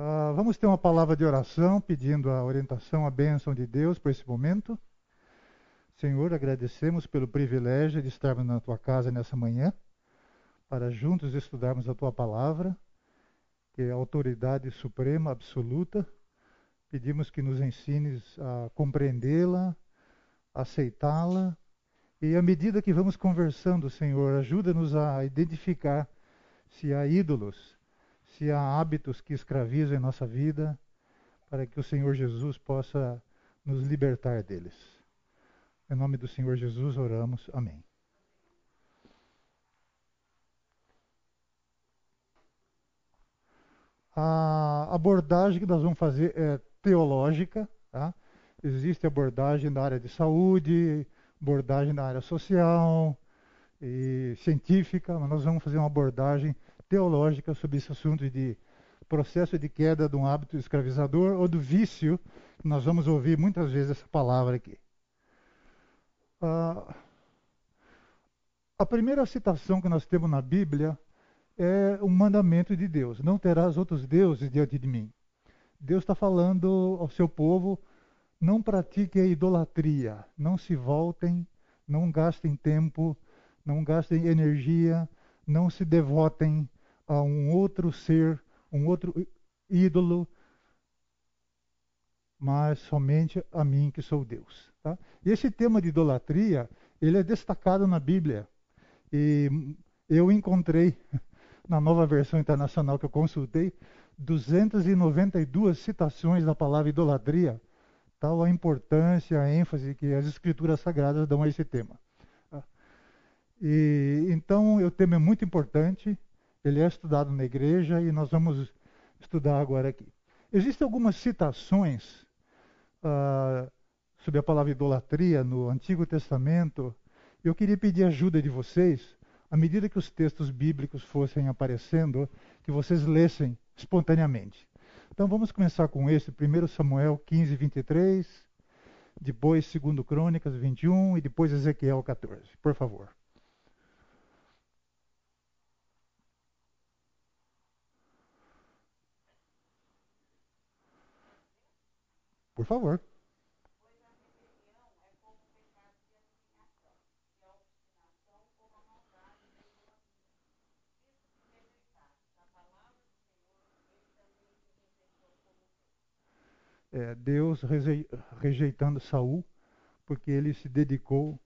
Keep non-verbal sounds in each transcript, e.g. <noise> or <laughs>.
Uh, vamos ter uma palavra de oração, pedindo a orientação, a bênção de Deus para esse momento. Senhor, agradecemos pelo privilégio de estarmos na tua casa nessa manhã, para juntos estudarmos a tua palavra, que é a autoridade suprema, absoluta. Pedimos que nos ensines a compreendê-la, aceitá-la, e à medida que vamos conversando, Senhor, ajuda-nos a identificar se há ídolos se há hábitos que escravizam a nossa vida, para que o Senhor Jesus possa nos libertar deles. Em nome do Senhor Jesus oramos. Amém. A abordagem que nós vamos fazer é teológica. Tá? Existe abordagem na área de saúde, abordagem na área social e científica, mas nós vamos fazer uma abordagem teológica sobre esse assunto de processo de queda de um hábito escravizador ou do vício. Nós vamos ouvir muitas vezes essa palavra aqui. Ah, a primeira citação que nós temos na Bíblia é um mandamento de Deus: Não terás outros deuses diante de mim. Deus está falando ao seu povo: não pratiquem a idolatria, não se voltem, não gastem tempo, não gastem energia, não se devotem a um outro ser, um outro ídolo, mas somente a mim que sou Deus. Tá? E esse tema de idolatria, ele é destacado na Bíblia. E eu encontrei, <laughs> na nova versão internacional que eu consultei, 292 citações da palavra idolatria, tal a importância, a ênfase que as escrituras sagradas dão a esse tema. Tá? E, então, o tema é muito importante, ele é estudado na igreja e nós vamos estudar agora aqui. Existem algumas citações uh, sobre a palavra idolatria no Antigo Testamento. Eu queria pedir ajuda de vocês, à medida que os textos bíblicos fossem aparecendo, que vocês lessem espontaneamente. Então vamos começar com esse, 1 Samuel 15, 23, depois 2 Crônicas 21 e depois Ezequiel 14. Por favor. Por favor. É, Deus rejeitando Saul, porque ele se dedicou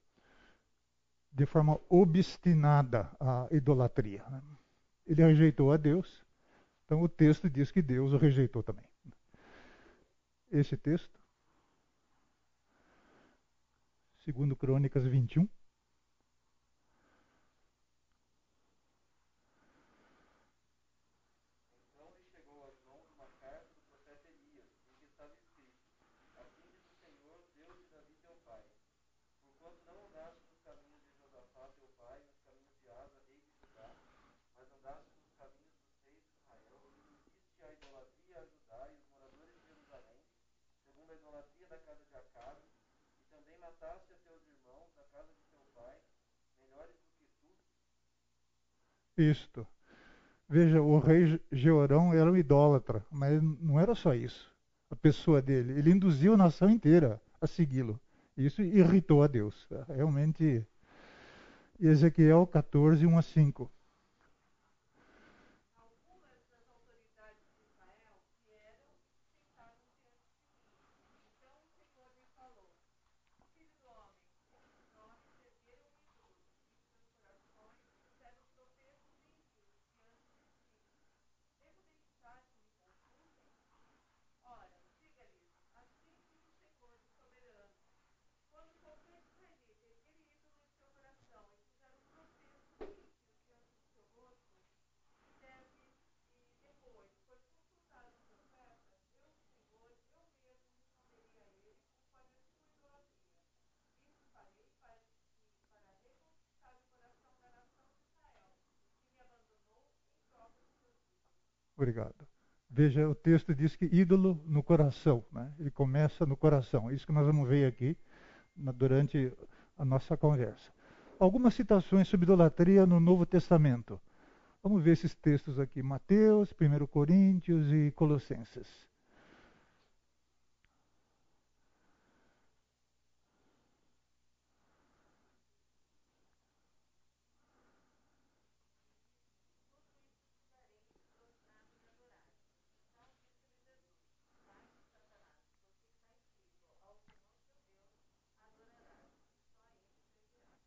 de forma obstinada à idolatria. Né? Ele rejeitou a Deus, então o texto diz que Deus o rejeitou também esse texto. Segundo Crônicas 21. Idolatria da casa de Acabe, e também mataste a teus irmãos da casa de teu pai, melhores do que tu? Isto. Veja, o rei Georão era um idólatra, mas não era só isso. A pessoa dele, ele induziu a nação inteira a segui-lo. Isso irritou a Deus. Realmente, Ezequiel 14, 1 a 5. Obrigado. Veja, o texto diz que ídolo no coração, né? ele começa no coração. Isso que nós vamos ver aqui durante a nossa conversa. Algumas citações sobre idolatria no Novo Testamento. Vamos ver esses textos aqui: Mateus, 1 Coríntios e Colossenses.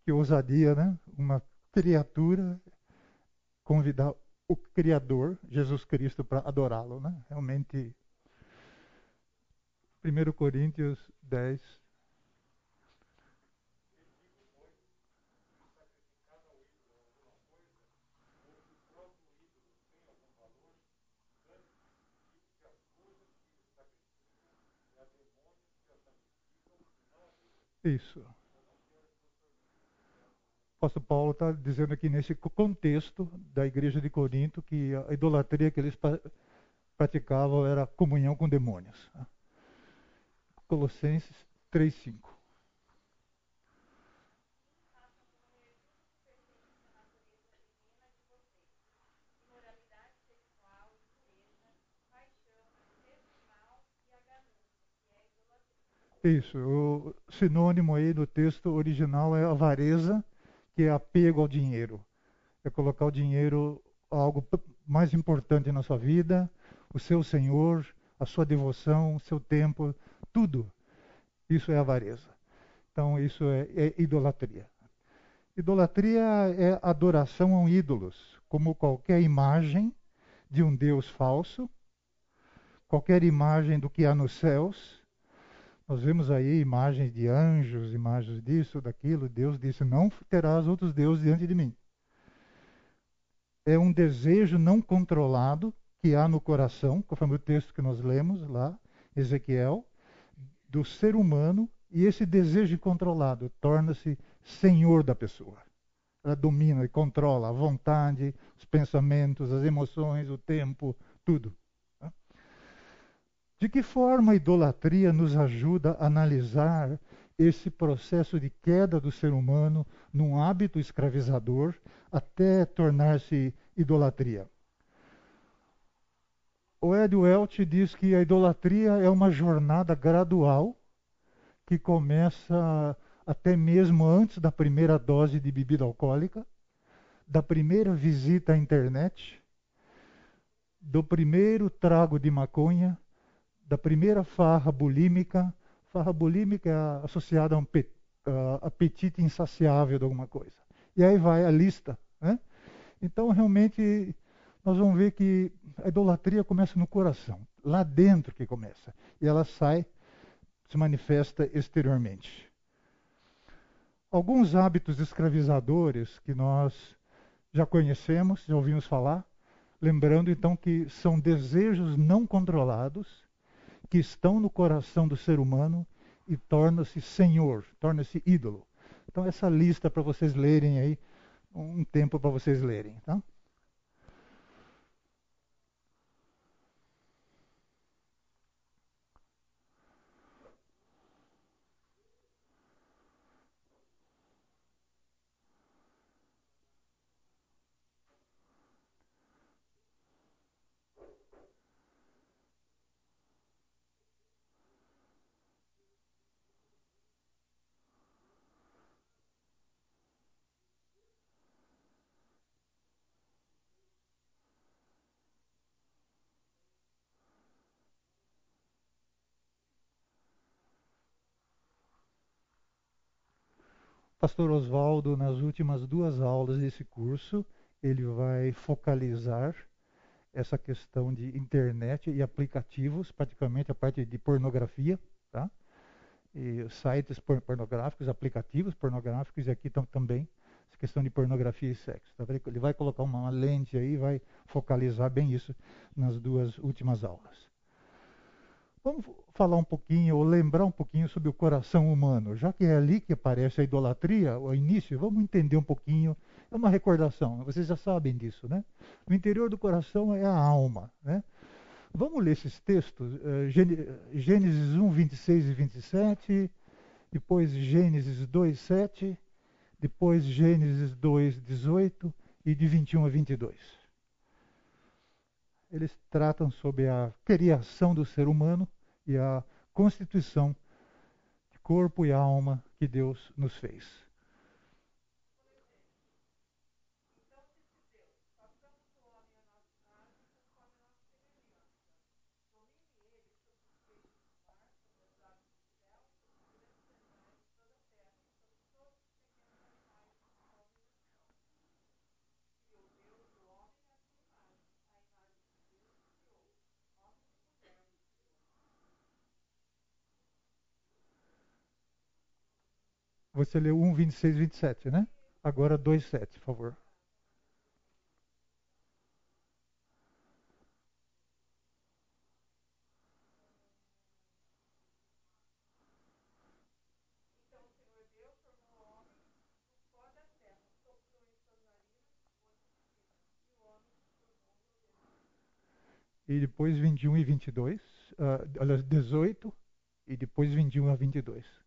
Que ousadia, né? Uma criatura convidar o Criador, Jesus Cristo, para adorá-lo, né? Realmente. 1 Coríntios 10. Isso apóstolo Paulo está dizendo aqui nesse contexto da igreja de Corinto que a idolatria que eles praticavam era comunhão com demônios. Colossenses 3:5. Isso, o sinônimo aí no texto original é avareza que é apego ao dinheiro. É colocar o dinheiro algo mais importante na sua vida, o seu Senhor, a sua devoção, o seu tempo, tudo. Isso é avareza. Então, isso é, é idolatria. Idolatria é adoração a ídolos, como qualquer imagem de um Deus falso, qualquer imagem do que há nos céus, nós vemos aí imagens de anjos, imagens disso, daquilo. Deus disse: Não terás outros deuses diante de mim. É um desejo não controlado que há no coração, conforme o texto que nós lemos lá, Ezequiel, do ser humano, e esse desejo controlado torna-se senhor da pessoa. Ela domina e controla a vontade, os pensamentos, as emoções, o tempo, tudo. De que forma a idolatria nos ajuda a analisar esse processo de queda do ser humano num hábito escravizador até tornar-se idolatria? O Ed Welch diz que a idolatria é uma jornada gradual que começa até mesmo antes da primeira dose de bebida alcoólica, da primeira visita à internet, do primeiro trago de maconha da primeira farra bulímica. Farra bulímica é associada a um apetite insaciável de alguma coisa. E aí vai a lista. Né? Então, realmente, nós vamos ver que a idolatria começa no coração, lá dentro que começa. E ela sai, se manifesta exteriormente. Alguns hábitos escravizadores que nós já conhecemos, já ouvimos falar, lembrando então que são desejos não controlados que estão no coração do ser humano e torna-se senhor, torna-se ídolo. Então essa lista para vocês lerem aí, um tempo para vocês lerem, tá? Pastor Oswaldo, nas últimas duas aulas desse curso, ele vai focalizar essa questão de internet e aplicativos, praticamente a parte de pornografia, tá? E sites pornográficos, aplicativos pornográficos, e aqui também essa questão de pornografia e sexo. Tá? Ele vai colocar uma lente aí, vai focalizar bem isso nas duas últimas aulas. Vamos falar um pouquinho, ou lembrar um pouquinho sobre o coração humano. Já que é ali que aparece a idolatria, o início, vamos entender um pouquinho. É uma recordação, vocês já sabem disso, né? O interior do coração é a alma, né? Vamos ler esses textos, uh, Gênesis 1, 26 e 27, depois Gênesis 2, 7, depois Gênesis 2, 18 e de 21 a 22. eles tratam sobre a criação do ser humano e a constituição de corpo e alma que Deus nos fez. Você leu 1, 26, 27, né? Agora 2, 7, por favor. E depois 21 e 22, uh, aliás, 18, e depois 21 a 22.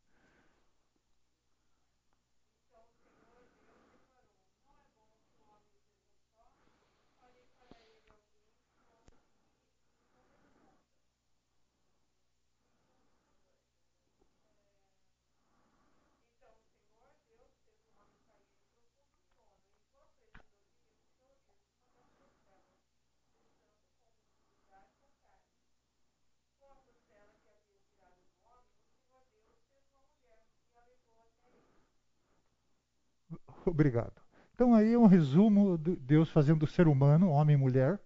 Obrigado. Então aí é um resumo de Deus fazendo o ser humano, homem e mulher.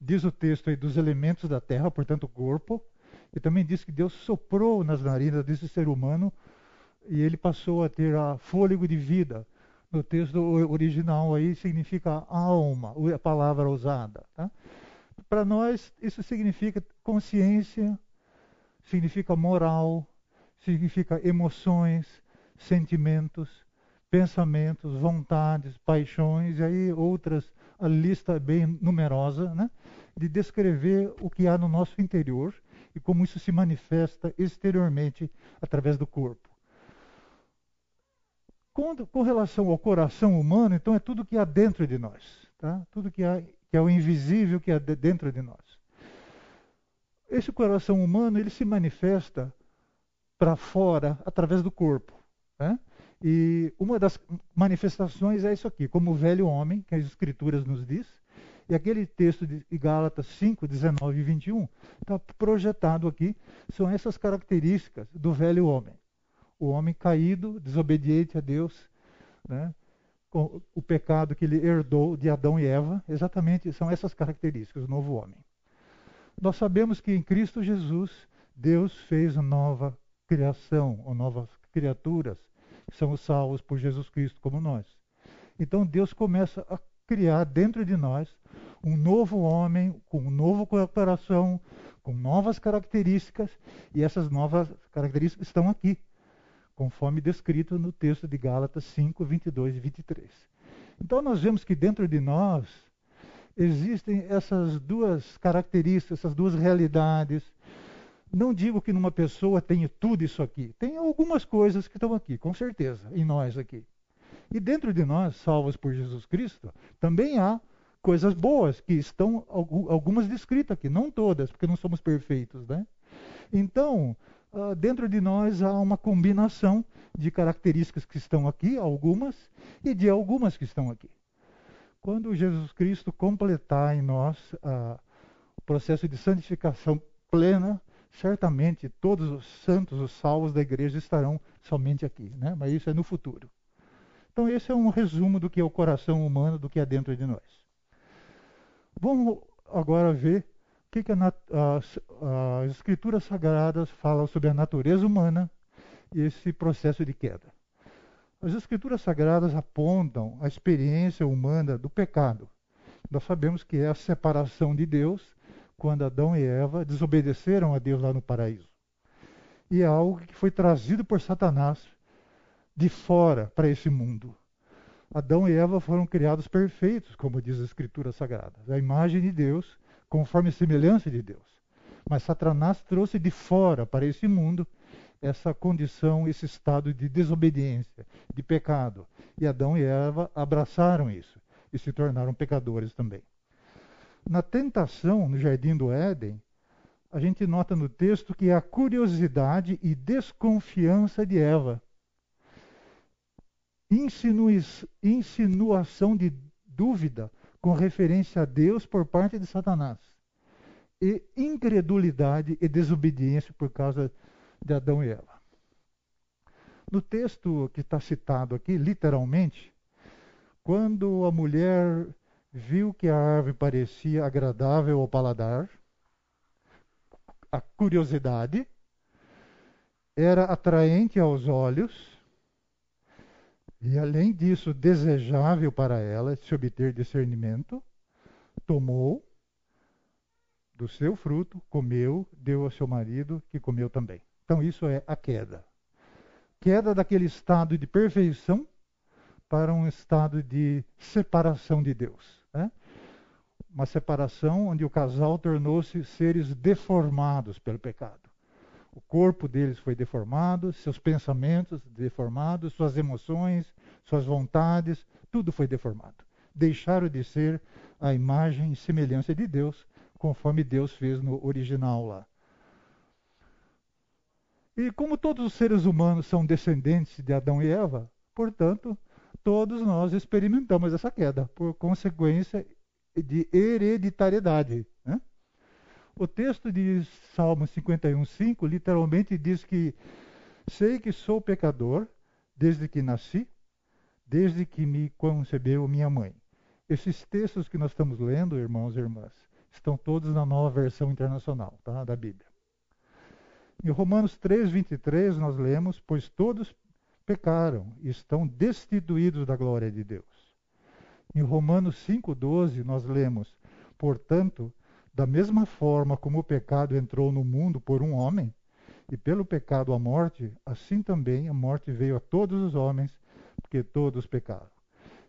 Diz o texto aí dos elementos da terra, portanto o corpo. E também diz que Deus soprou nas narinas desse ser humano e ele passou a ter a fôlego de vida. No texto original aí significa alma, a palavra usada. Tá? Para nós isso significa consciência, significa moral, significa emoções, sentimentos, pensamentos, vontades, paixões, e aí outras, a lista é bem numerosa, né? de descrever o que há no nosso interior e como isso se manifesta exteriormente através do corpo. Com, com relação ao coração humano, então é tudo que há dentro de nós, tá? tudo que, há, que é o invisível que há dentro de nós. Esse coração humano ele se manifesta para fora através do corpo. Né? E uma das manifestações é isso aqui, como o velho homem, que as Escrituras nos diz, e aquele texto de Gálatas 5, 19 e 21 está projetado aqui, são essas características do velho homem. O homem caído, desobediente a Deus, né? o pecado que ele herdou de Adão e Eva, exatamente são essas características do novo homem. Nós sabemos que em Cristo Jesus, Deus fez nova criação, ou novas criaturas, são os salvos por Jesus Cristo, como nós. Então Deus começa a criar dentro de nós um novo homem, com um novo coração, com novas características, e essas novas características estão aqui, conforme descrito no texto de Gálatas 5, 22 e 23. Então nós vemos que dentro de nós existem essas duas características, essas duas realidades, não digo que numa pessoa tenha tudo isso aqui. Tem algumas coisas que estão aqui, com certeza, em nós aqui. E dentro de nós, salvos por Jesus Cristo, também há coisas boas que estão algumas descritas aqui, não todas, porque não somos perfeitos, né? Então, ah, dentro de nós há uma combinação de características que estão aqui, algumas, e de algumas que estão aqui. Quando Jesus Cristo completar em nós uh, o processo de santificação plena, certamente todos os santos, os salvos da igreja estarão somente aqui, né? mas isso é no futuro. Então, esse é um resumo do que é o coração humano, do que é dentro de nós. Vamos agora ver o que, que a, as, as Escrituras Sagradas falam sobre a natureza humana e esse processo de queda. As Escrituras Sagradas apontam a experiência humana do pecado. Nós sabemos que é a separação de Deus quando Adão e Eva desobedeceram a Deus lá no paraíso. E é algo que foi trazido por Satanás de fora para esse mundo. Adão e Eva foram criados perfeitos, como diz a Escritura Sagrada, a imagem de Deus, conforme a semelhança de Deus. Mas Satanás trouxe de fora para esse mundo essa condição, esse estado de desobediência, de pecado. E Adão e Eva abraçaram isso e se tornaram pecadores também. Na tentação, no jardim do Éden, a gente nota no texto que é a curiosidade e desconfiança de Eva. insinuação de dúvida com referência a Deus por parte de Satanás. E incredulidade e desobediência por causa de Adão e Eva. No texto que está citado aqui, literalmente, quando a mulher viu que a árvore parecia agradável ao paladar, a curiosidade, era atraente aos olhos, e além disso, desejável para ela se obter discernimento, tomou do seu fruto, comeu, deu ao seu marido, que comeu também. Então, isso é a queda. Queda daquele estado de perfeição para um estado de separação de Deus. Uma separação onde o casal tornou-se seres deformados pelo pecado. O corpo deles foi deformado, seus pensamentos deformados, suas emoções, suas vontades, tudo foi deformado. Deixaram de ser a imagem e semelhança de Deus, conforme Deus fez no original lá. E como todos os seres humanos são descendentes de Adão e Eva, portanto, todos nós experimentamos essa queda, por consequência de hereditariedade. Né? O texto de Salmo 51,5 literalmente diz que sei que sou pecador desde que nasci, desde que me concebeu minha mãe. Esses textos que nós estamos lendo, irmãos e irmãs, estão todos na nova versão internacional tá, da Bíblia. Em Romanos 3,23 nós lemos, pois todos pecaram e estão destituídos da glória de Deus. Em Romanos 5,12 nós lemos, portanto, da mesma forma como o pecado entrou no mundo por um homem, e pelo pecado a morte, assim também a morte veio a todos os homens, porque todos pecaram.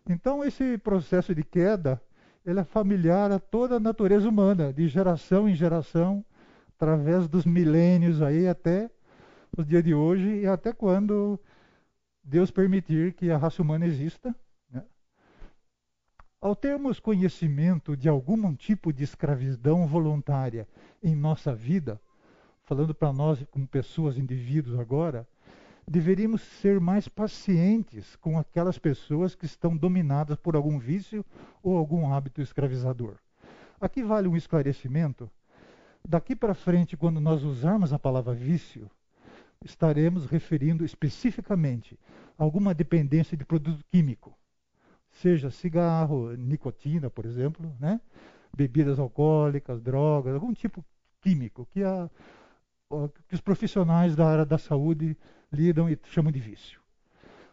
Então esse processo de queda, ele é familiar a toda a natureza humana, de geração em geração, através dos milênios aí até o dia de hoje e até quando Deus permitir que a raça humana exista ao termos conhecimento de algum tipo de escravidão voluntária em nossa vida, falando para nós como pessoas, indivíduos agora, deveríamos ser mais pacientes com aquelas pessoas que estão dominadas por algum vício ou algum hábito escravizador. Aqui vale um esclarecimento. Daqui para frente, quando nós usarmos a palavra vício, estaremos referindo especificamente a alguma dependência de produto químico seja cigarro, nicotina, por exemplo, né? bebidas alcoólicas, drogas, algum tipo químico que, a, que os profissionais da área da saúde lidam e chamam de vício.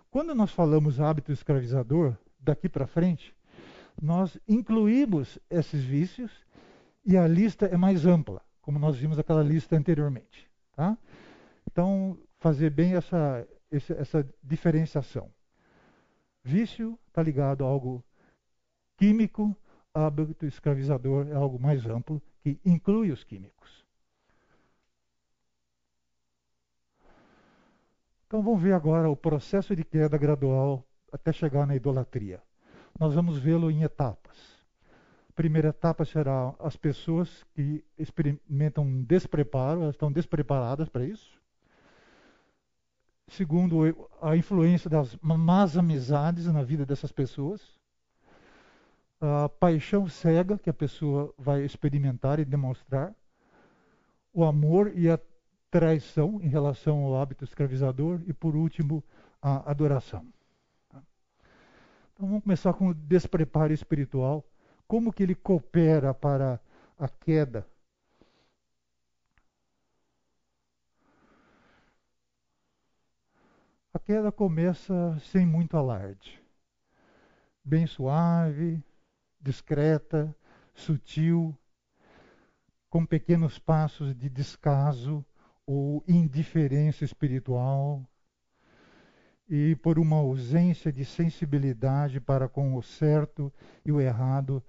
Quando nós falamos hábito escravizador, daqui para frente, nós incluímos esses vícios e a lista é mais ampla, como nós vimos aquela lista anteriormente. Tá? Então, fazer bem essa, essa diferenciação. Vício está ligado a algo químico, hábito escravizador é algo mais amplo que inclui os químicos. Então vamos ver agora o processo de queda gradual até chegar na idolatria. Nós vamos vê-lo em etapas. A primeira etapa será as pessoas que experimentam um despreparo, elas estão despreparadas para isso segundo a influência das más amizades na vida dessas pessoas, a paixão cega que a pessoa vai experimentar e demonstrar, o amor e a traição em relação ao hábito escravizador e, por último, a adoração. Então vamos começar com o despreparo espiritual, como que ele coopera para a queda Queda começa sem muito alarde. Bem suave, discreta, sutil, com pequenos passos de descaso ou indiferença espiritual, e por uma ausência de sensibilidade para com o certo e o errado,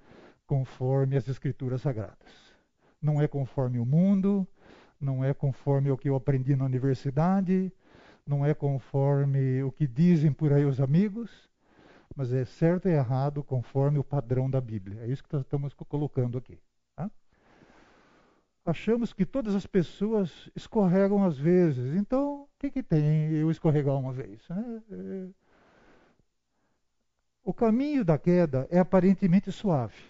conforme as Escrituras Sagradas. Não é conforme o mundo, não é conforme o que eu aprendi na universidade, não é conforme o que dizem por aí os amigos, mas é certo e errado conforme o padrão da Bíblia. É isso que nós estamos colocando aqui. achamos que todas as pessoas escorregam às vezes. Então, o que, que tem eu escorregar uma vez? Né? É, o caminho da queda é aparentemente suave,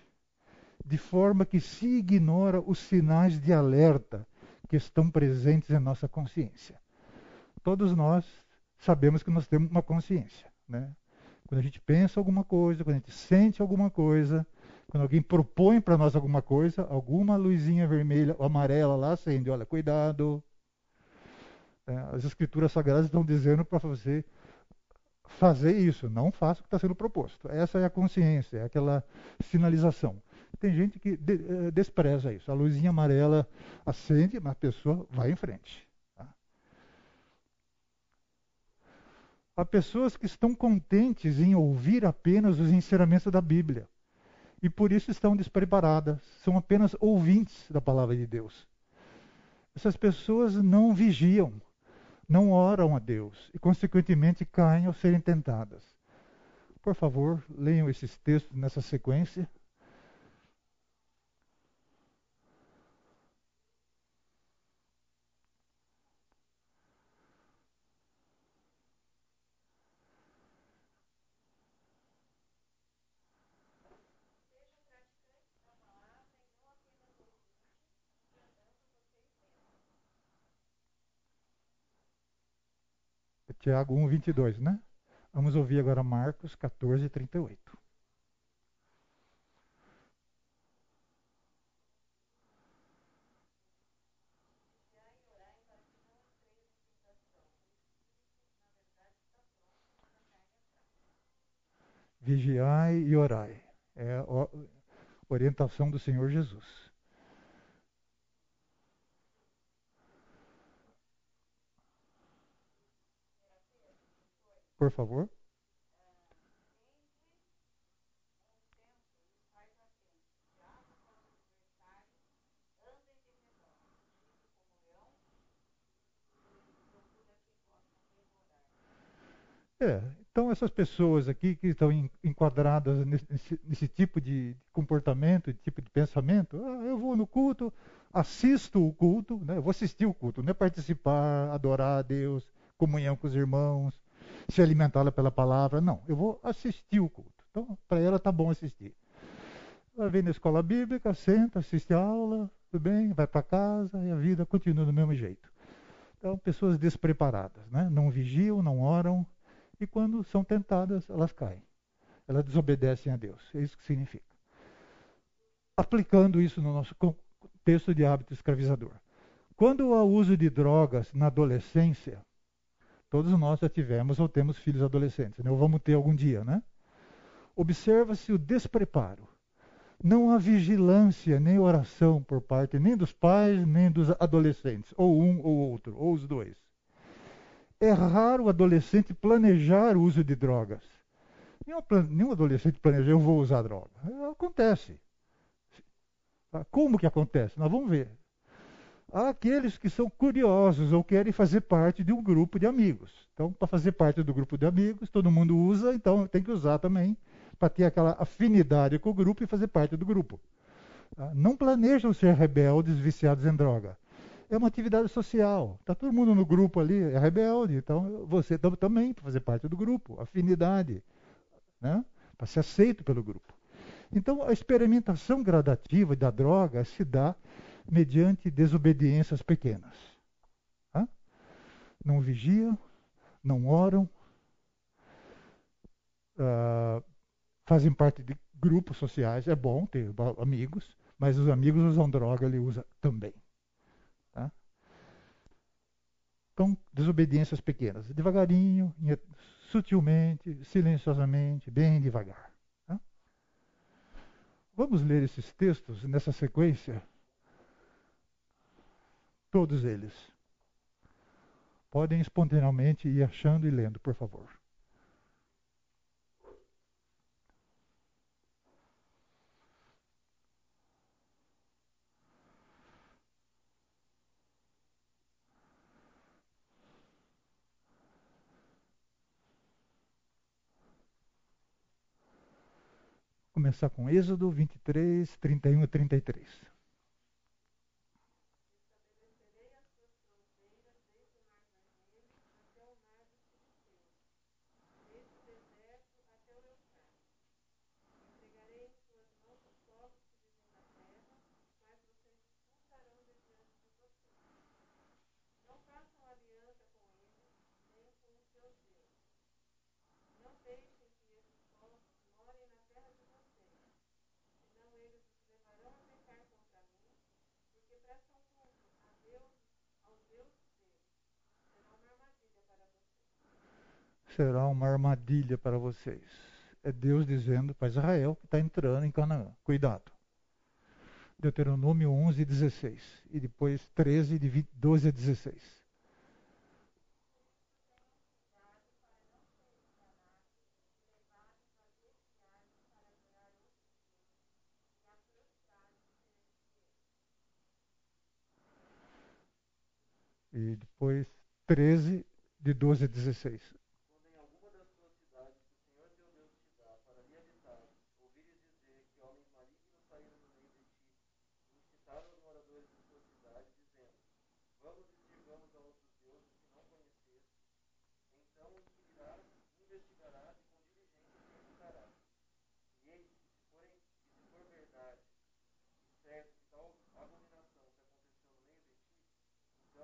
de forma que se ignora os sinais de alerta que estão presentes em nossa consciência. Todos nós sabemos que nós temos uma consciência. Né? Quando a gente pensa alguma coisa, quando a gente sente alguma coisa, quando alguém propõe para nós alguma coisa, alguma luzinha vermelha ou amarela lá acende. Olha, cuidado. É, as escrituras sagradas estão dizendo para você fazer isso, não faça o que está sendo proposto. Essa é a consciência, é aquela sinalização. Tem gente que de, eh, despreza isso. A luzinha amarela acende, mas a pessoa vai em frente. Há pessoas que estão contentes em ouvir apenas os ensinamentos da Bíblia e por isso estão despreparadas, são apenas ouvintes da palavra de Deus. Essas pessoas não vigiam, não oram a Deus e, consequentemente, caem ao serem tentadas. Por favor, leiam esses textos nessa sequência. Tiago 1, 22, né? Vamos ouvir agora Marcos 14, 38. Vigiai e orai. É a orientação do Senhor Jesus. Por favor? É, então essas pessoas aqui que estão enquadradas nesse, nesse tipo de comportamento, de tipo de pensamento, ah, eu vou no culto, assisto o culto, né? eu vou assistir o culto, não é participar, adorar a Deus, comunhão com os irmãos, se alimentá-la pela palavra. Não, eu vou assistir o culto. Então, para ela tá bom assistir. Ela vem na escola bíblica, senta, assiste a aula, tudo bem, vai para casa e a vida continua do mesmo jeito. Então, pessoas despreparadas, né? não vigiam, não oram, e quando são tentadas, elas caem. Elas desobedecem a Deus. É isso que significa. Aplicando isso no nosso contexto de hábito escravizador. Quando há uso de drogas na adolescência, Todos nós já tivemos ou temos filhos adolescentes, né? ou vamos ter algum dia, né? Observa-se o despreparo. Não há vigilância nem oração por parte nem dos pais nem dos adolescentes, ou um ou outro, ou os dois. É raro o adolescente planejar o uso de drogas. Nenhum adolescente planeja, eu vou usar droga. Acontece. Como que acontece? Nós vamos ver. Aqueles que são curiosos ou querem fazer parte de um grupo de amigos. Então, para fazer parte do grupo de amigos, todo mundo usa, então tem que usar também, para ter aquela afinidade com o grupo e fazer parte do grupo. Tá? Não planejam ser rebeldes viciados em droga. É uma atividade social. Está todo mundo no grupo ali, é rebelde. Então, você também, para fazer parte do grupo. Afinidade. Né? Para ser aceito pelo grupo. Então, a experimentação gradativa da droga se dá mediante desobediências pequenas. Não vigiam, não oram, uh, fazem parte de grupos sociais. É bom ter amigos, mas os amigos usam droga, ele usa também. Tá? Então, desobediências pequenas, devagarinho, sutilmente, silenciosamente, bem devagar. Vamos ler esses textos nessa sequência Todos eles. Podem espontaneamente ir achando e lendo, por favor. começar com Êxodo 23, 31 e 33. Será uma armadilha para vocês. É Deus dizendo para Israel que está entrando em Canaã. Cuidado. Deuteronômio 11, 16. E depois 13, de 20, 12 a 16. E depois 13, de 12 a 16.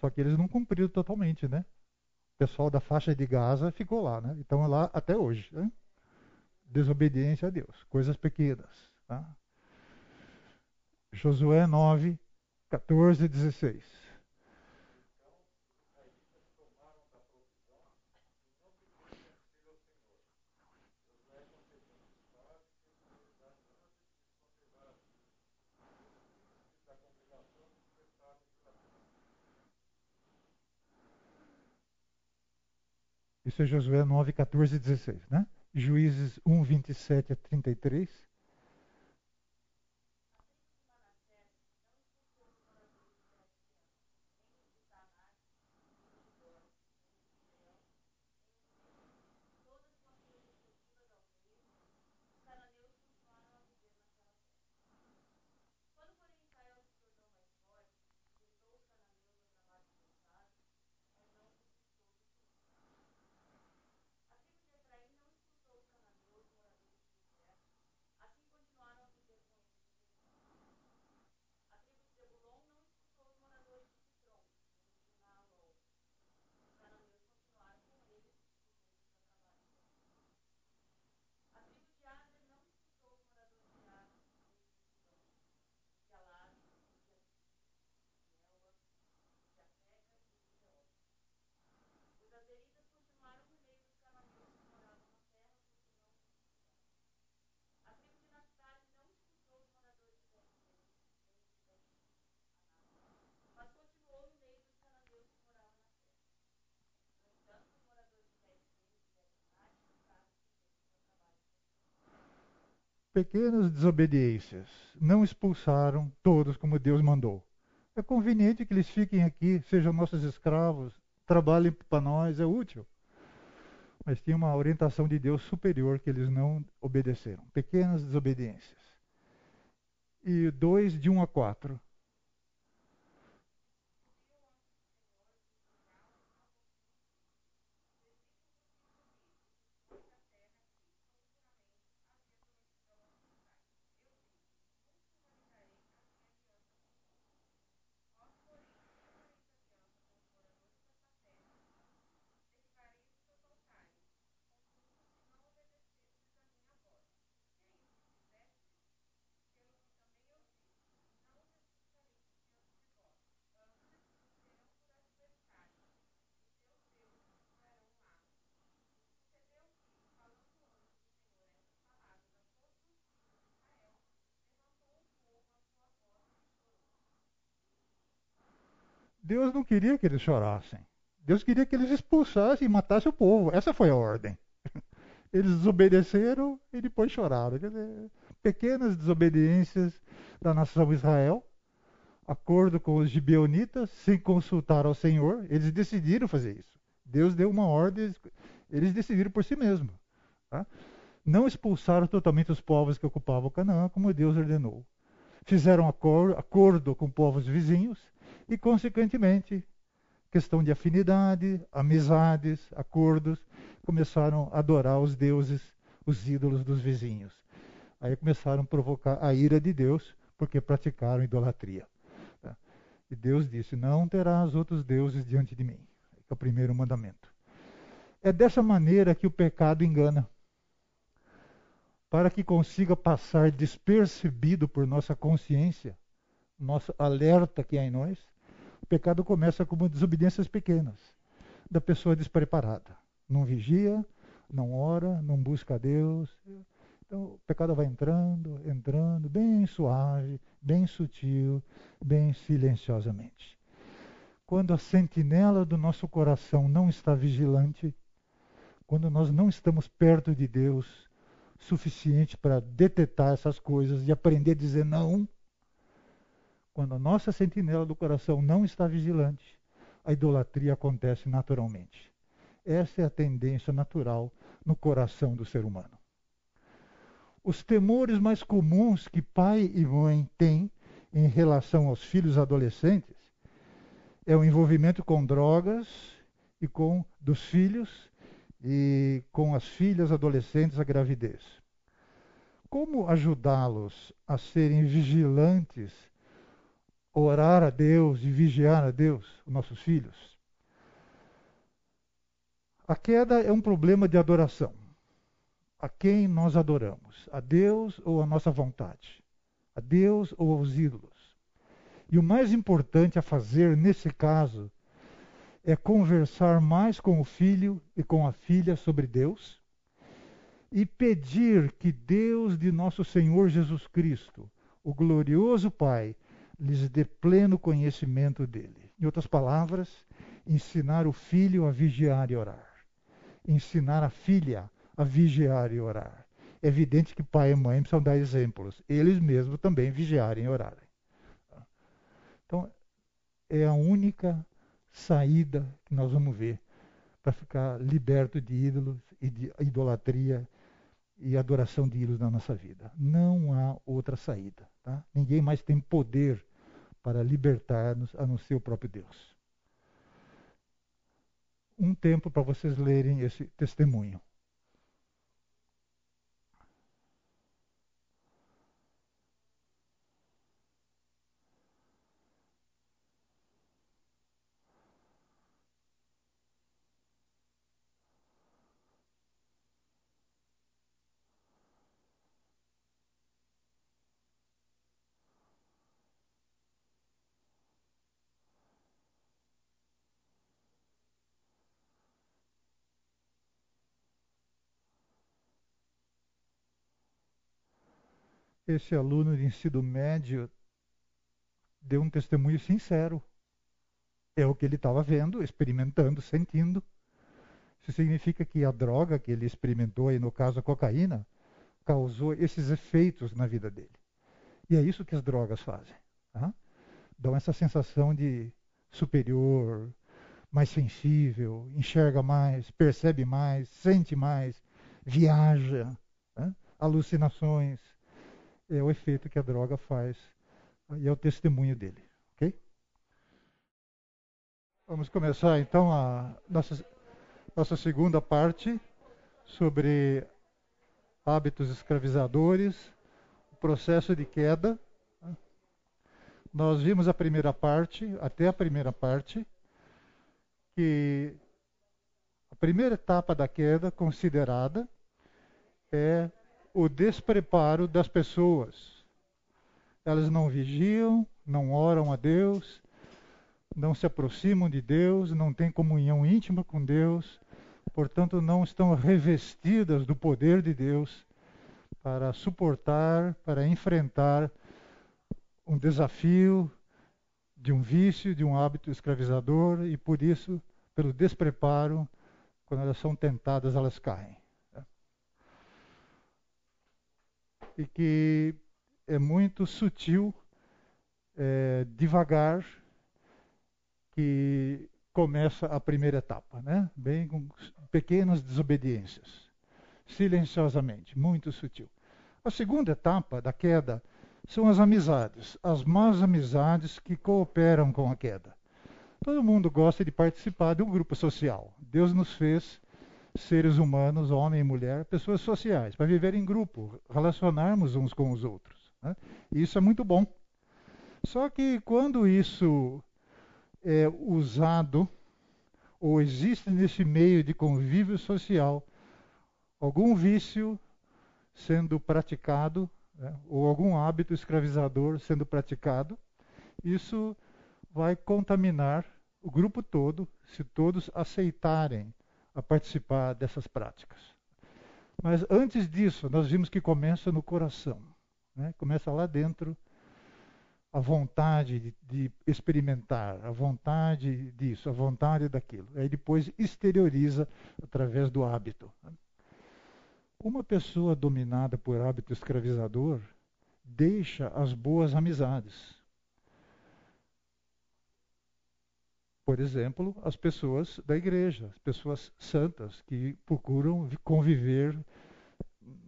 Só que eles não cumpriram totalmente, né? O pessoal da faixa de Gaza ficou lá, né? Então é lá até hoje. Né? Desobediência a Deus, coisas pequenas. Tá? Josué 9, 14 e 16. Isso é Josué 9, 14 e 16. Né? Juízes 1, 27 a 33. Pequenas desobediências. Não expulsaram todos como Deus mandou. É conveniente que eles fiquem aqui, sejam nossos escravos, trabalhem para nós, é útil. Mas tinha uma orientação de Deus superior que eles não obedeceram. Pequenas desobediências. E 2, de 1 um a 4. Deus não queria que eles chorassem. Deus queria que eles expulsassem e matassem o povo. Essa foi a ordem. <laughs> Eles desobedeceram e depois choraram. Dizer, pequenas desobediências da nação Israel, acordo com os gibeonitas, sem consultar ao Senhor, eles decidiram fazer isso. Deus deu uma ordem, eles decidiram por si mesmos. Tá? Não expulsaram totalmente os povos que ocupavam Canaã, como Deus ordenou. Fizeram acordo com povos vizinhos e, consequentemente, questão de afinidade, amizades, acordos, começaram a adorar os deuses, os ídolos dos vizinhos. Aí começaram a provocar a ira de Deus, porque praticaram idolatria. Tá? E Deus disse: Não terás outros deuses diante de mim. É o primeiro mandamento. É dessa maneira que o pecado engana. Para que consiga passar despercebido por nossa consciência, nosso alerta que há em nós, pecado começa como desobediências pequenas, da pessoa despreparada. Não vigia, não ora, não busca a Deus. Então o pecado vai entrando, entrando, bem suave, bem sutil, bem silenciosamente. Quando a sentinela do nosso coração não está vigilante, quando nós não estamos perto de Deus suficiente para detectar essas coisas e aprender a dizer não, quando a nossa sentinela do coração não está vigilante, a idolatria acontece naturalmente. Essa é a tendência natural no coração do ser humano. Os temores mais comuns que pai e mãe têm em relação aos filhos adolescentes é o envolvimento com drogas e com dos filhos e com as filhas adolescentes a gravidez. Como ajudá-los a serem vigilantes, orar a Deus e vigiar a Deus, os nossos filhos? A queda é um problema de adoração. A quem nós adoramos? A Deus ou a nossa vontade? A Deus ou aos ídolos? E o mais importante a fazer nesse caso é conversar mais com o filho e com a filha sobre Deus e pedir que Deus de nosso Senhor Jesus Cristo, o glorioso Pai, lhes dê pleno conhecimento dele. Em outras palavras, ensinar o filho a vigiar e orar. Ensinar a filha a vigiar e orar. É evidente que pai e mãe precisam dar exemplos. Eles mesmos também vigiarem e orarem. Então, é a única saída que nós vamos ver para ficar liberto de ídolos e de idolatria e adoração de ídolos na nossa vida. Não há outra saída. Tá? Ninguém mais tem poder para libertar-nos a não ser o próprio Deus. Um tempo para vocês lerem esse testemunho. Esse aluno de ensino médio deu um testemunho sincero. É o que ele estava vendo, experimentando, sentindo. Isso significa que a droga que ele experimentou, aí no caso a cocaína, causou esses efeitos na vida dele. E é isso que as drogas fazem. Tá? Dão essa sensação de superior, mais sensível, enxerga mais, percebe mais, sente mais, viaja, né? alucinações é o efeito que a droga faz e é o testemunho dele, ok? Vamos começar então a nossa, nossa segunda parte sobre hábitos escravizadores, o processo de queda. Nós vimos a primeira parte, até a primeira parte, que a primeira etapa da queda considerada é o despreparo das pessoas. Elas não vigiam, não oram a Deus, não se aproximam de Deus, não têm comunhão íntima com Deus, portanto, não estão revestidas do poder de Deus para suportar, para enfrentar um desafio de um vício, de um hábito escravizador e por isso, pelo despreparo, quando elas são tentadas, elas caem. E que é muito sutil, é, devagar, que começa a primeira etapa, né? bem com pequenas desobediências. silenciosamente, muito sutil. A segunda etapa da queda são as amizades, as más amizades que cooperam com a queda. Todo mundo gosta de participar de um grupo social. Deus nos fez seres humanos, homem e mulher, pessoas sociais, para viver em grupo, relacionarmos uns com os outros. Né? E isso é muito bom. Só que quando isso é usado ou existe nesse meio de convívio social algum vício sendo praticado, né, ou algum hábito escravizador sendo praticado, isso vai contaminar o grupo todo se todos aceitarem a participar dessas práticas. Mas antes disso, nós vimos que começa no coração, né? começa lá dentro a vontade de, de, experimentar, a vontade disso, a vontade daquilo. Aí depois exterioriza através do hábito. Uma pessoa dominada por hábito escravizador deixa as boas amizades. Por exemplo, as pessoas da igreja, as pessoas santas que procuram conviver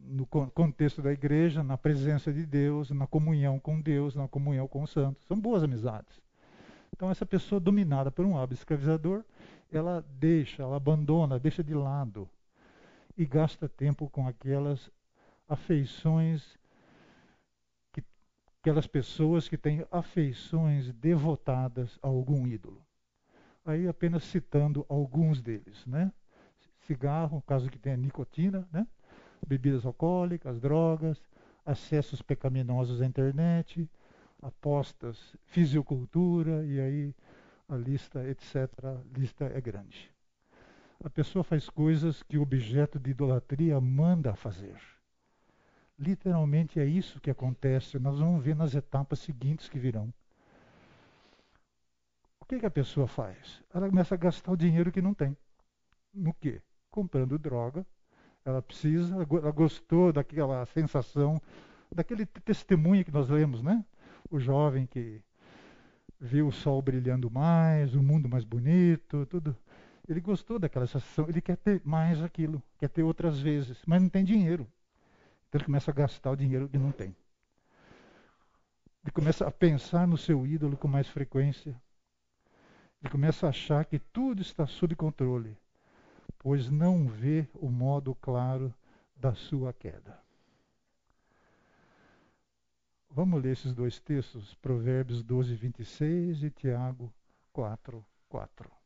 no contexto da igreja, na presença de Deus, na comunhão com Deus, na comunhão com os santos. São boas amizades. Então, essa pessoa dominada por um hábito escravizador, ela deixa, ela abandona, deixa de lado e gasta tempo com aquelas afeições, que, aquelas pessoas que têm afeições devotadas a algum ídolo. Aí apenas citando alguns deles, né? Cigarro, caso que tenha nicotina, né? bebidas alcoólicas, drogas, acessos pecaminosos à internet, apostas, fisicultura, e aí a lista, etc., a lista é grande. A pessoa faz coisas que o objeto de idolatria manda fazer. Literalmente é isso que acontece. Nós vamos ver nas etapas seguintes que virão. O que, que a pessoa faz? Ela começa a gastar o dinheiro que não tem. No quê? Comprando droga, ela precisa, ela gostou daquela sensação, daquele testemunho que nós lemos, né? O jovem que viu o sol brilhando mais, o mundo mais bonito, tudo. Ele gostou daquela sensação, ele quer ter mais aquilo, quer ter outras vezes, mas não tem dinheiro. Então ele começa a gastar o dinheiro que não tem. Ele começa a pensar no seu ídolo com mais frequência. Ele começa a achar que tudo está sob controle pois não vê o modo claro da sua queda. Vamos ler esses dois textos, Provérbios 12, 26 e Tiago 4, 4.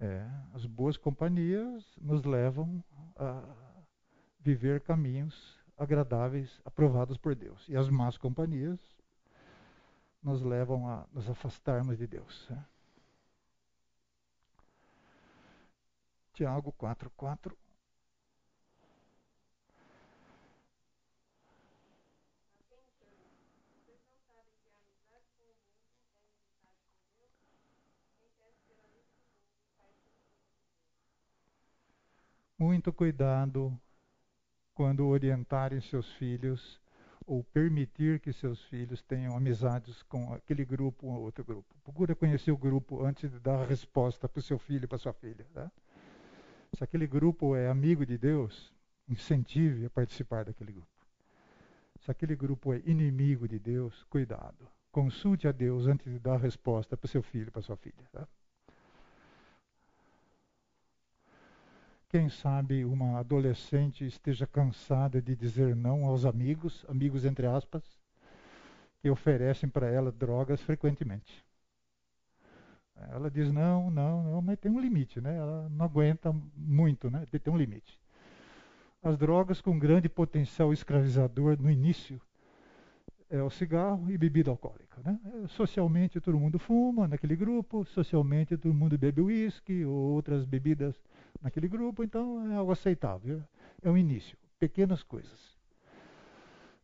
É, as boas companhias nos levam a viver caminhos agradáveis, aprovados por Deus. E as más companhias nos levam a nos afastarmos de Deus. Né? Tiago 4, muito cuidado quando orientarem seus filhos ou permitir que seus filhos tenham amizades com aquele grupo ou outro grupo. Procura conhecer o grupo antes de dar a resposta para o seu filho, para sua filha. Tá? Se aquele grupo é amigo de Deus, incentive a participar daquele grupo. Se aquele grupo é inimigo de Deus, cuidado. Consulte a Deus antes de dar a resposta para o seu filho, para sua filha. Tá? Quem sabe uma adolescente esteja cansada de dizer não aos amigos, amigos entre aspas, que oferecem para ela drogas frequentemente. Ela diz não, não, não, mas tem um limite, né? Ela não aguenta muito, né? Tem um limite. As drogas com grande potencial escravizador no início é o cigarro e bebida alcoólica. Né? Socialmente todo mundo fuma naquele grupo, socialmente todo mundo bebe uísque ou outras bebidas naquele grupo, então é algo aceitável. É um início, pequenas coisas.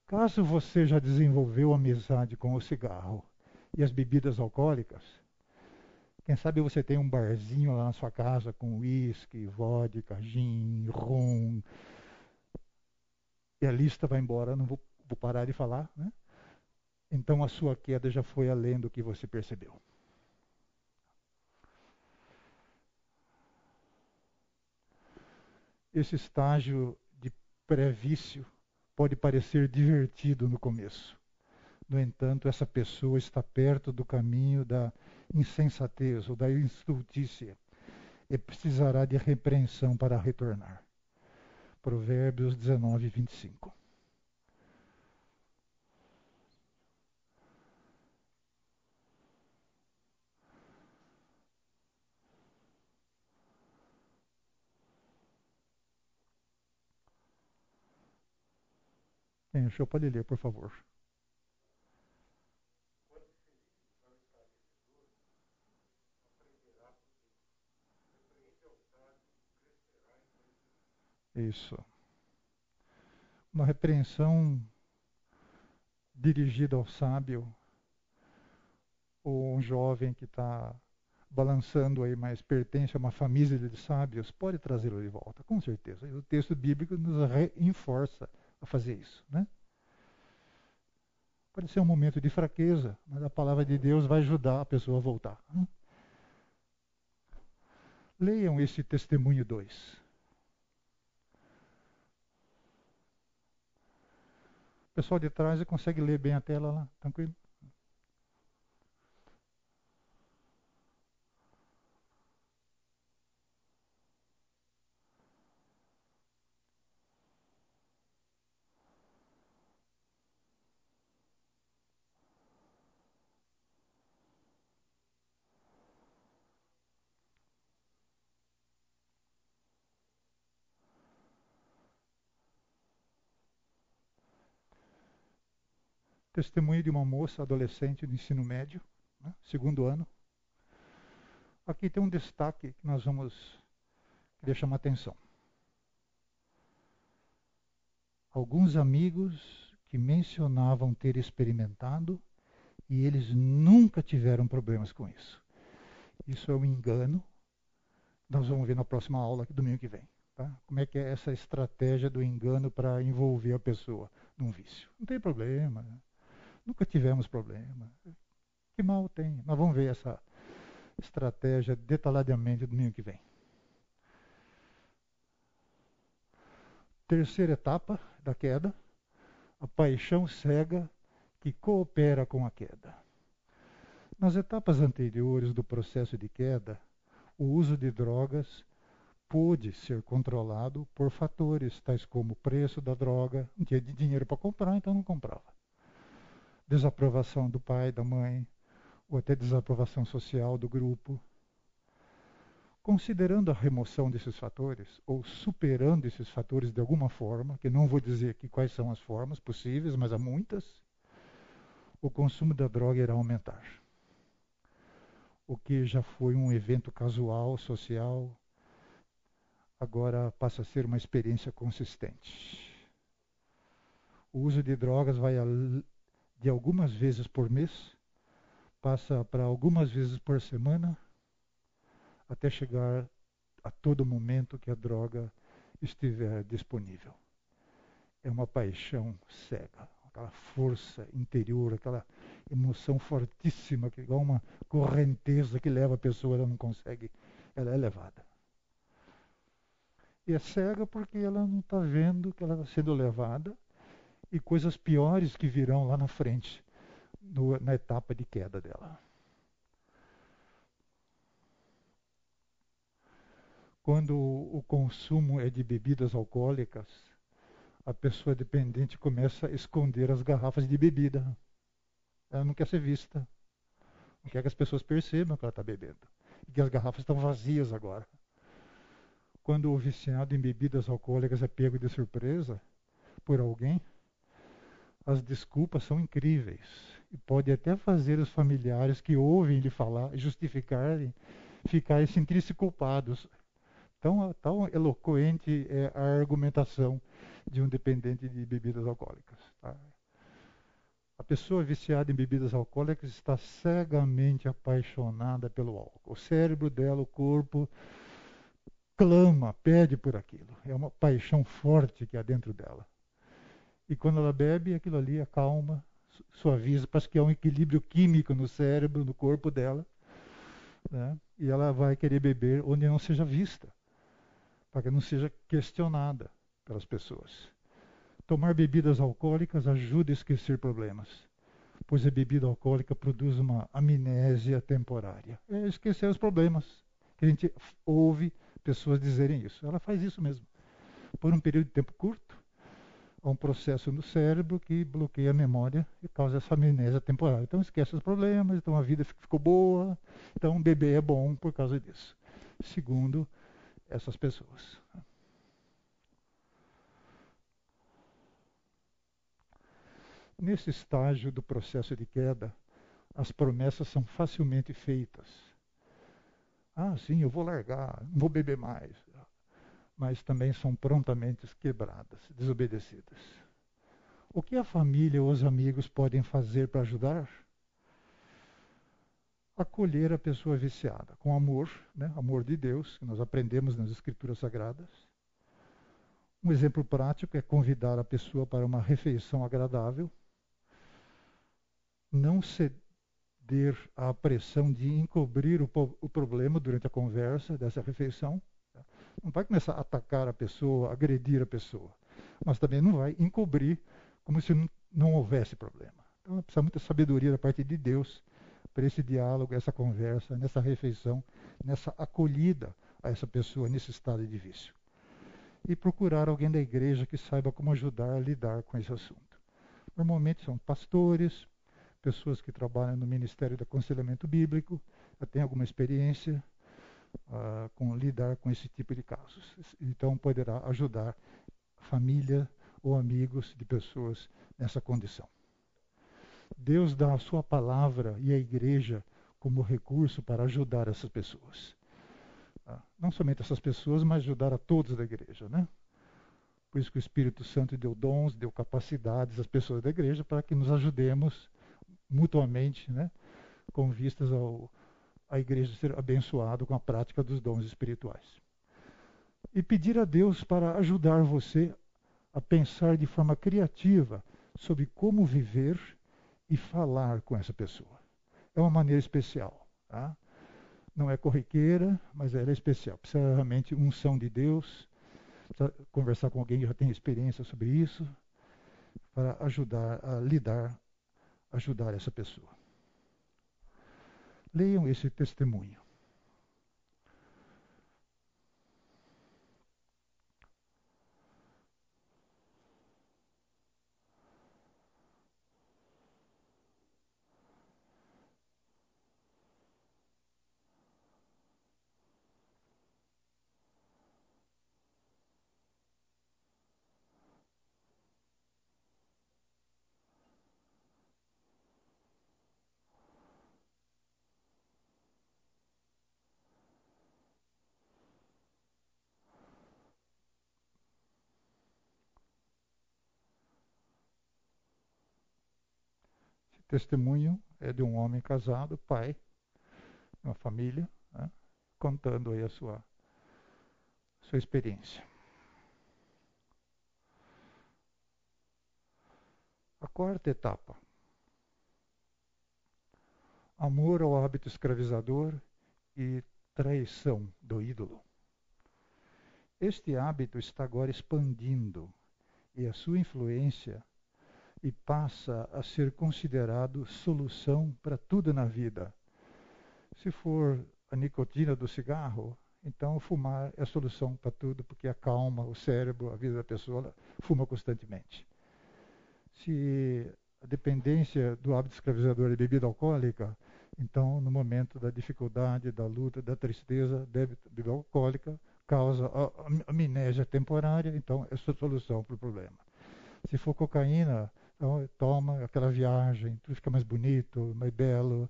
Caso você já desenvolveu amizade com o cigarro e as bebidas alcoólicas, quem sabe você tem um barzinho lá na sua casa com uísque, vodka, gin, rum. E a lista vai embora, não vou, vou parar de falar, né? Então a sua queda já foi além do que você percebeu. Esse estágio de pré-vício pode parecer divertido no começo. No entanto, essa pessoa está perto do caminho da insensatez ou da instultícia e precisará de repreensão para retornar. Provérbios 19, 25. Quem achou pode ler, por favor. Isso. Uma repreensão dirigida ao sábio, ou um jovem que está balançando aí, mas pertence a uma família de sábios, pode trazê-lo de volta, com certeza. O texto bíblico nos reforça a fazer isso. Né? Pode ser um momento de fraqueza, mas a palavra de Deus vai ajudar a pessoa a voltar. Né? Leiam esse testemunho 2. O pessoal de trás consegue ler bem a tela lá, tranquilo? Testemunho de uma moça adolescente do ensino médio, né, segundo ano. Aqui tem um destaque que nós vamos querer chamar atenção. Alguns amigos que mencionavam ter experimentado e eles nunca tiveram problemas com isso. Isso é um engano. Nós vamos ver na próxima aula, domingo que vem. Tá? Como é que é essa estratégia do engano para envolver a pessoa num vício? Não tem problema. Nunca tivemos problema. Que mal tem? Nós vamos ver essa estratégia detalhadamente domingo que vem. Terceira etapa da queda, a paixão cega que coopera com a queda. Nas etapas anteriores do processo de queda, o uso de drogas pôde ser controlado por fatores tais como o preço da droga, não tinha dinheiro para comprar, então não comprava desaprovação do pai, da mãe, ou até desaprovação social do grupo. Considerando a remoção desses fatores, ou superando esses fatores de alguma forma, que não vou dizer aqui quais são as formas possíveis, mas há muitas, o consumo da droga irá aumentar. O que já foi um evento casual, social, agora passa a ser uma experiência consistente. O uso de drogas vai de algumas vezes por mês, passa para algumas vezes por semana, até chegar a todo momento que a droga estiver disponível. É uma paixão cega, aquela força interior, aquela emoção fortíssima, que igual uma correnteza que leva a pessoa, ela não consegue, ela é levada. E é cega porque ela não está vendo que ela está sendo levada e coisas piores que virão lá na frente, no, na etapa de queda dela. Quando o consumo é de bebidas alcoólicas, a pessoa dependente começa a esconder as garrafas de bebida. Ela não quer ser vista. Não quer que as pessoas percebam que ela está bebendo. E que as garrafas estão vazias agora. Quando o viciado em bebidas alcoólicas é pego de surpresa por alguém, as desculpas são incríveis. E pode até fazer os familiares que ouvem ele falar justificarem, ficarem sentir-se culpados. Tão, tão eloquente é a argumentação de um dependente de bebidas alcoólicas. Tá? A pessoa viciada em bebidas alcoólicas está cegamente apaixonada pelo álcool. O cérebro dela, o corpo, clama, pede por aquilo. É uma paixão forte que há dentro dela. E quando ela bebe, aquilo ali acalma, suaviza, parece que há um equilíbrio químico no cérebro, no corpo dela. Né? E ela vai querer beber onde não seja vista, para que não seja questionada pelas pessoas. Tomar bebidas alcoólicas ajuda a esquecer problemas, pois a bebida alcoólica produz uma amnésia temporária. É esquecer os problemas. Que a gente ouve pessoas dizerem isso. Ela faz isso mesmo. Por um período de tempo curto, há um processo no cérebro que bloqueia a memória e causa essa amnésia temporária. Então esquece os problemas, então a vida ficou boa, então beber é bom por causa disso. Segundo essas pessoas. Nesse estágio do processo de queda, as promessas são facilmente feitas. Ah, sim, eu vou largar, não vou beber mais. Mas também são prontamente quebradas, desobedecidas. O que a família ou os amigos podem fazer para ajudar? Acolher a pessoa viciada com amor, né? amor de Deus, que nós aprendemos nas Escrituras Sagradas. Um exemplo prático é convidar a pessoa para uma refeição agradável, não ceder à pressão de encobrir o, o problema durante a conversa dessa refeição. Não vai começar a atacar a pessoa, agredir a pessoa, mas também não vai encobrir como se não, houvesse problema. Então precisa muita sabedoria da parte de Deus para esse diálogo, essa conversa, nessa refeição, nessa acolhida a essa pessoa nesse estado de vício. E procurar alguém da igreja que saiba como ajudar a lidar com esse assunto. Normalmente são pastores, pessoas que trabalham no Ministério do Aconselhamento Bíblico, já têm alguma experiência uh, com lidar com esse tipo de casos. Então, poderá ajudar família ou amigos de pessoas nessa condição. Deus dá a sua palavra e a igreja como recurso para ajudar essas pessoas. Uh, não somente essas pessoas, mas ajudar a todos da igreja, né? Por isso que o Espírito Santo deu dons, deu capacidades às pessoas da igreja para que nos ajudemos mutuamente, né, com vistas ao, a igreja ser abençoada com a prática dos dons espirituais. E pedir a Deus para ajudar você a pensar de forma criativa sobre como viver e falar com essa pessoa. É uma maneira especial. Tá? Não é corriqueira, mas ela é especial. Precisa realmente unção de Deus, precisa conversar com alguém que já tem experiência sobre isso, para ajudar a lidar ajudar essa pessoa. Leiam esse testemunho. Testemunho é de um homem casado, pai, uma família, né, contando aí a sua, sua experiência. A quarta etapa. Amor ao hábito escravizador e traição do ídolo. Este hábito está agora expandindo e a sua influência e passa a ser considerado solução para tudo na vida. Se for a nicotina do cigarro, então fumar é a solução para tudo, porque acalma o cérebro, a vida da pessoa, fuma constantemente. Se a dependência do hábito escravizador é bebida alcoólica, então no momento da dificuldade, da luta, da tristeza, bebida alcoólica, causa amnésia temporária, então é a solução para o problema. Se for cocaína, então, toma aquela viagem, tudo fica mais bonito, mais belo,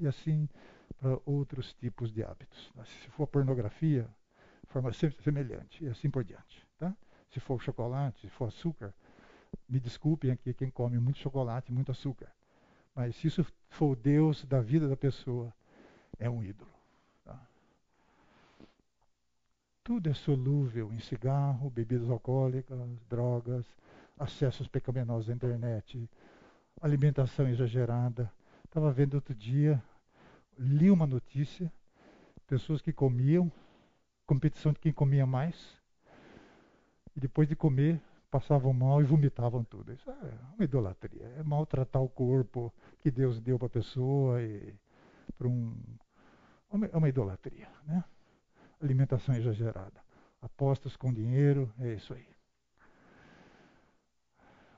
e assim para outros tipos de hábitos. Se for pornografia, forma semelhante, e assim por diante. Tá? Se for chocolate, se for açúcar, Me desculpem aqui quem come muito chocolate, muito açúcar. Mas se isso for o Deus da vida da pessoa, é um ídolo. Tá? Tudo é solúvel em cigarro, bebidas alcoólicas, drogas, acessos pecaminosos à internet, alimentação exagerada. Estava vendo outro dia, li uma notícia, pessoas que comiam, competição de quem comia mais, e depois de comer passavam mal e vomitavam tudo. Isso é uma idolatria, é maltratar o corpo que Deus deu para a pessoa e para um é uma idolatria, né? Alimentação exagerada, apostas com dinheiro, é isso aí.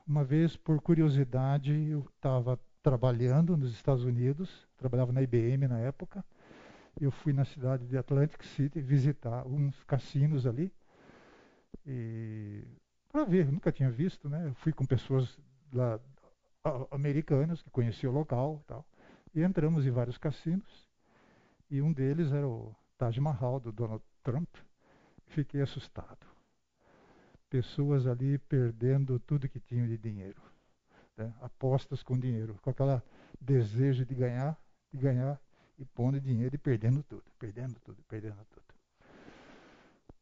Uma vez, por curiosidade, eu estava trabalhando nos Estados Unidos, trabalhava na IBM na época. Eu fui na cidade de Atlantic City visitar uns cassinos ali. E para ver, nunca tinha visto, né? Eu fui com pessoas lá americanas que conheciam o local, e tal. E entramos em vários cassinos. E um deles era o Taj Mahal do Donald Trump. Fiquei assustado pessoas ali perdendo tudo que tinham de dinheiro. Né? Apostas com dinheiro, com aquele desejo de ganhar, de ganhar, e pondo dinheiro e perdendo tudo, perdendo tudo, perdendo tudo.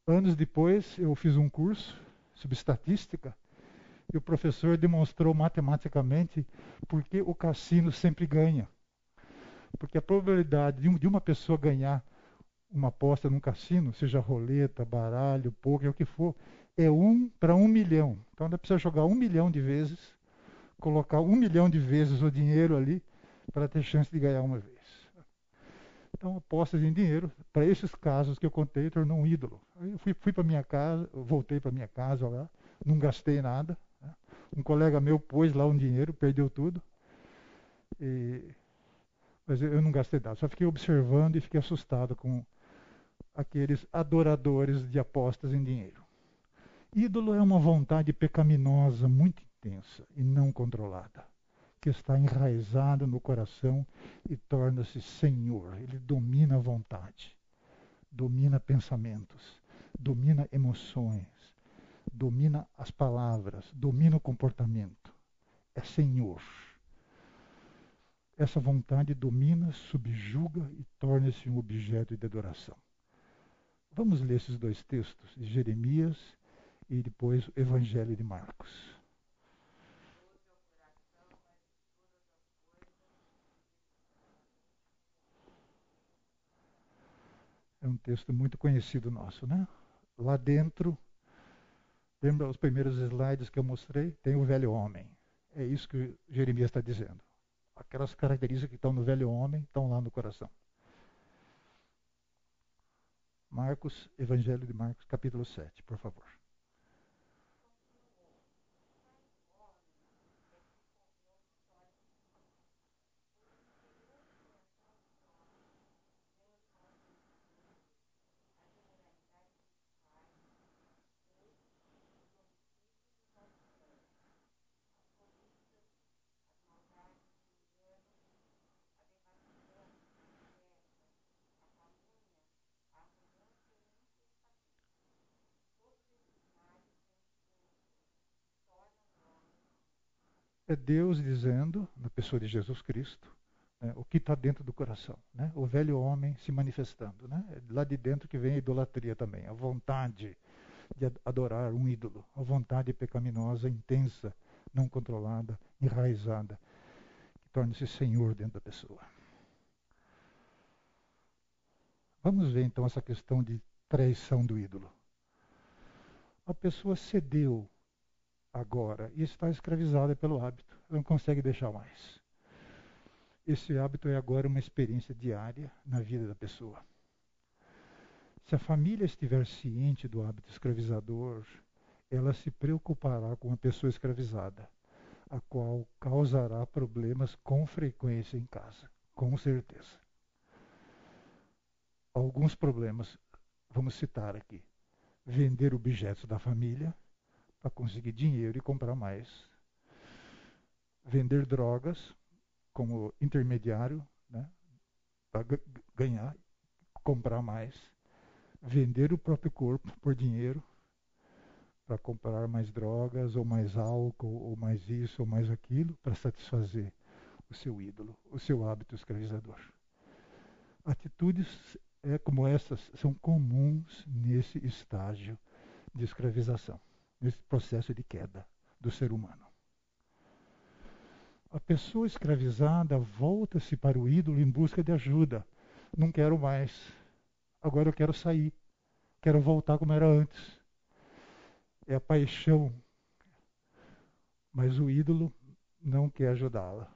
Anos depois, eu fiz um curso sobre estatística e o professor demonstrou matematicamente por que o cassino sempre ganha. Porque a probabilidade de uma pessoa ganhar uma aposta num cassino, seja roleta, baralho, poker, o que for, é um para um milhão. Então ela precisa jogar um milhão de vezes, colocar um milhão de vezes o dinheiro ali para ter chance de ganhar uma vez. Então apostas em dinheiro, para esses casos que eu contei, tornou um ídolo. Aí eu fui, fui para minha casa, voltei para minha casa lá, não gastei nada. Né? Um colega meu pôs lá um dinheiro, perdeu tudo. E, mas eu não gastei nada, só fiquei observando e fiquei assustado com aqueles adoradores de apostas em dinheiro. Ídolo é uma vontade pecaminosa muito intensa e não controlada, que está enraizada no coração e torna-se senhor. Ele domina a vontade, domina pensamentos, domina emoções, domina as palavras, domina o comportamento. É senhor. Essa vontade domina, subjuga e torna-se um objeto de adoração. Vamos ler esses dois textos de Jeremias e depois o Evangelho de Marcos. É um texto muito conhecido nosso, né? Lá dentro, lembra os primeiros slides que eu mostrei? Tem o velho homem. É isso que Jeremias está dizendo. Aquelas características que estão no velho homem estão lá no coração. Marcos, Evangelho de Marcos, capítulo 7, por favor. É Deus dizendo, na pessoa de Jesus Cristo, né, o que está dentro do coração. Né? O velho homem se manifestando. Né? É lá de dentro que vem a idolatria também, a vontade de adorar um ídolo, a vontade pecaminosa, intensa, não controlada, enraizada, que torna-se senhor dentro da pessoa. Vamos ver então essa questão de traição do ídolo. A pessoa cedeu agora e está escravizada pelo hábito. Ela não consegue deixar mais. Esse hábito é agora uma experiência diária na vida da pessoa. Se a família estiver ciente do hábito escravizador, ela se preocupará com a pessoa escravizada, a qual causará problemas com frequência em casa, com certeza. Alguns problemas, vamos citar aqui: vender objetos da família, para conseguir dinheiro e comprar mais. Vender drogas como intermediário, né, para ganhar, comprar mais. Vender o próprio corpo por dinheiro, para comprar mais drogas, ou mais álcool, ou mais isso, ou mais aquilo, para satisfazer o seu ídolo, o seu hábito escravizador. Atitudes é, como essas são comuns nesse estágio de escravização, nesse processo de queda do ser humano. A pessoa escravizada volta-se para o ídolo em busca de ajuda. Não quero mais. Agora eu quero sair. Quero voltar como era antes. É a paixão. Mas o ídolo não quer ajudá-la.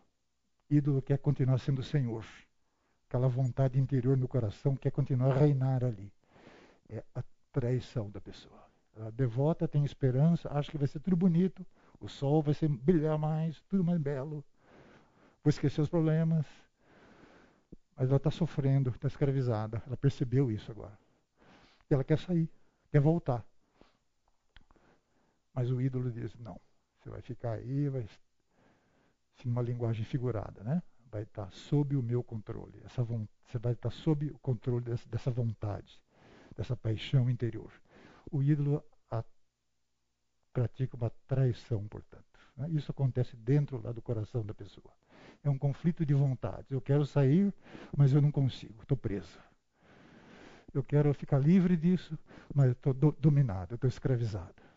Ídolo quer continuar sendo Senhor. Aquela vontade interior no coração quer continuar a reinar ali. É a traição da pessoa. Devota, tem esperança, acha que vai ser tudo bonito, o sol vai ser, brilhar mais, tudo mais belo. Vou esquecer os problemas. Mas ela está sofrendo, está escravizada. Ela percebeu isso agora. E ela quer sair, quer voltar. Mas o ídolo diz: não, você vai ficar aí, vai. Sim, uma linguagem figurada, né? Vai estar tá sob o meu controle. Essa você vai estar tá sob o controle dessa vontade, dessa paixão interior. O ídolo a, pratica uma traição, portanto. Né? Isso acontece dentro lá do coração da pessoa. É um conflito de vontades. Eu quero sair, mas eu não consigo, estou preso. Eu quero ficar livre disso, mas estou do, dominado, estou escravizado.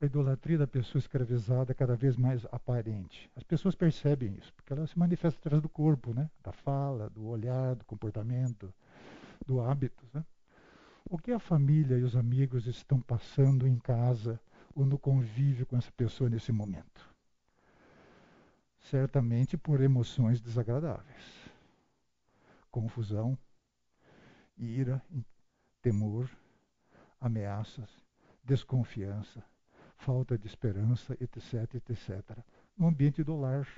A idolatria da pessoa escravizada é cada vez mais aparente. As pessoas percebem isso, porque ela se manifesta através do corpo, né? da fala, do olhar, do comportamento, do hábito. Né? O que a família e os amigos estão passando em casa ou no convívio com essa pessoa nesse momento? Certamente por emoções desagradáveis. Confusão, ira, temor, ameaças, desconfiança, falta de esperança, etc, etc. No ambiente do lar,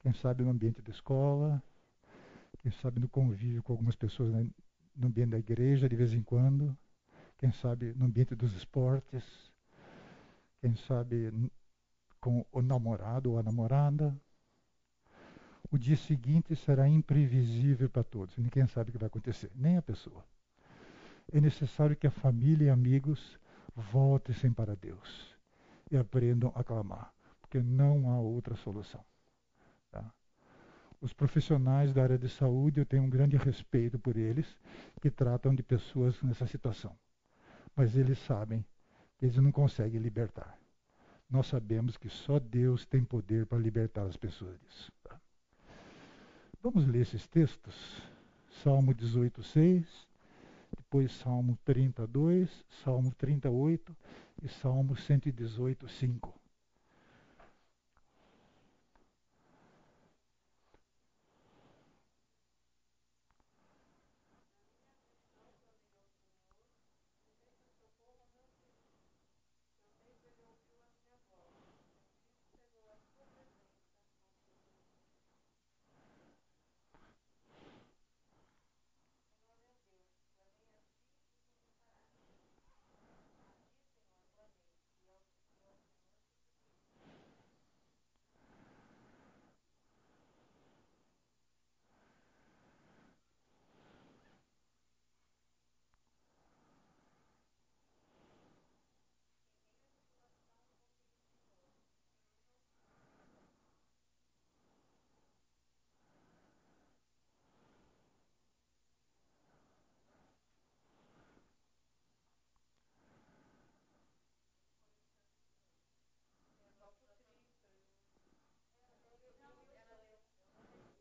quem sabe no ambiente da escola, quem sabe no convívio com algumas pessoas né, no ambiente da igreja de vez em quando, quem sabe no ambiente dos esportes, quem sabe com o namorado ou a namorada. O dia seguinte será imprevisível para todos, ninguém sabe o que vai acontecer, nem a pessoa. É necessário que a família e amigos voltem para Deus e aprendam a clamar, porque não há outra solução. Os profissionais da área de saúde, eu tenho um grande respeito por eles, que tratam de pessoas nessa situação. Mas eles sabem que eles não conseguem libertar. Nós sabemos que só Deus tem poder para libertar as pessoas disso. Tá? Vamos ler esses textos? Salmo 18, 6, depois Salmo 32, Salmo 38 e Salmo 118, 5.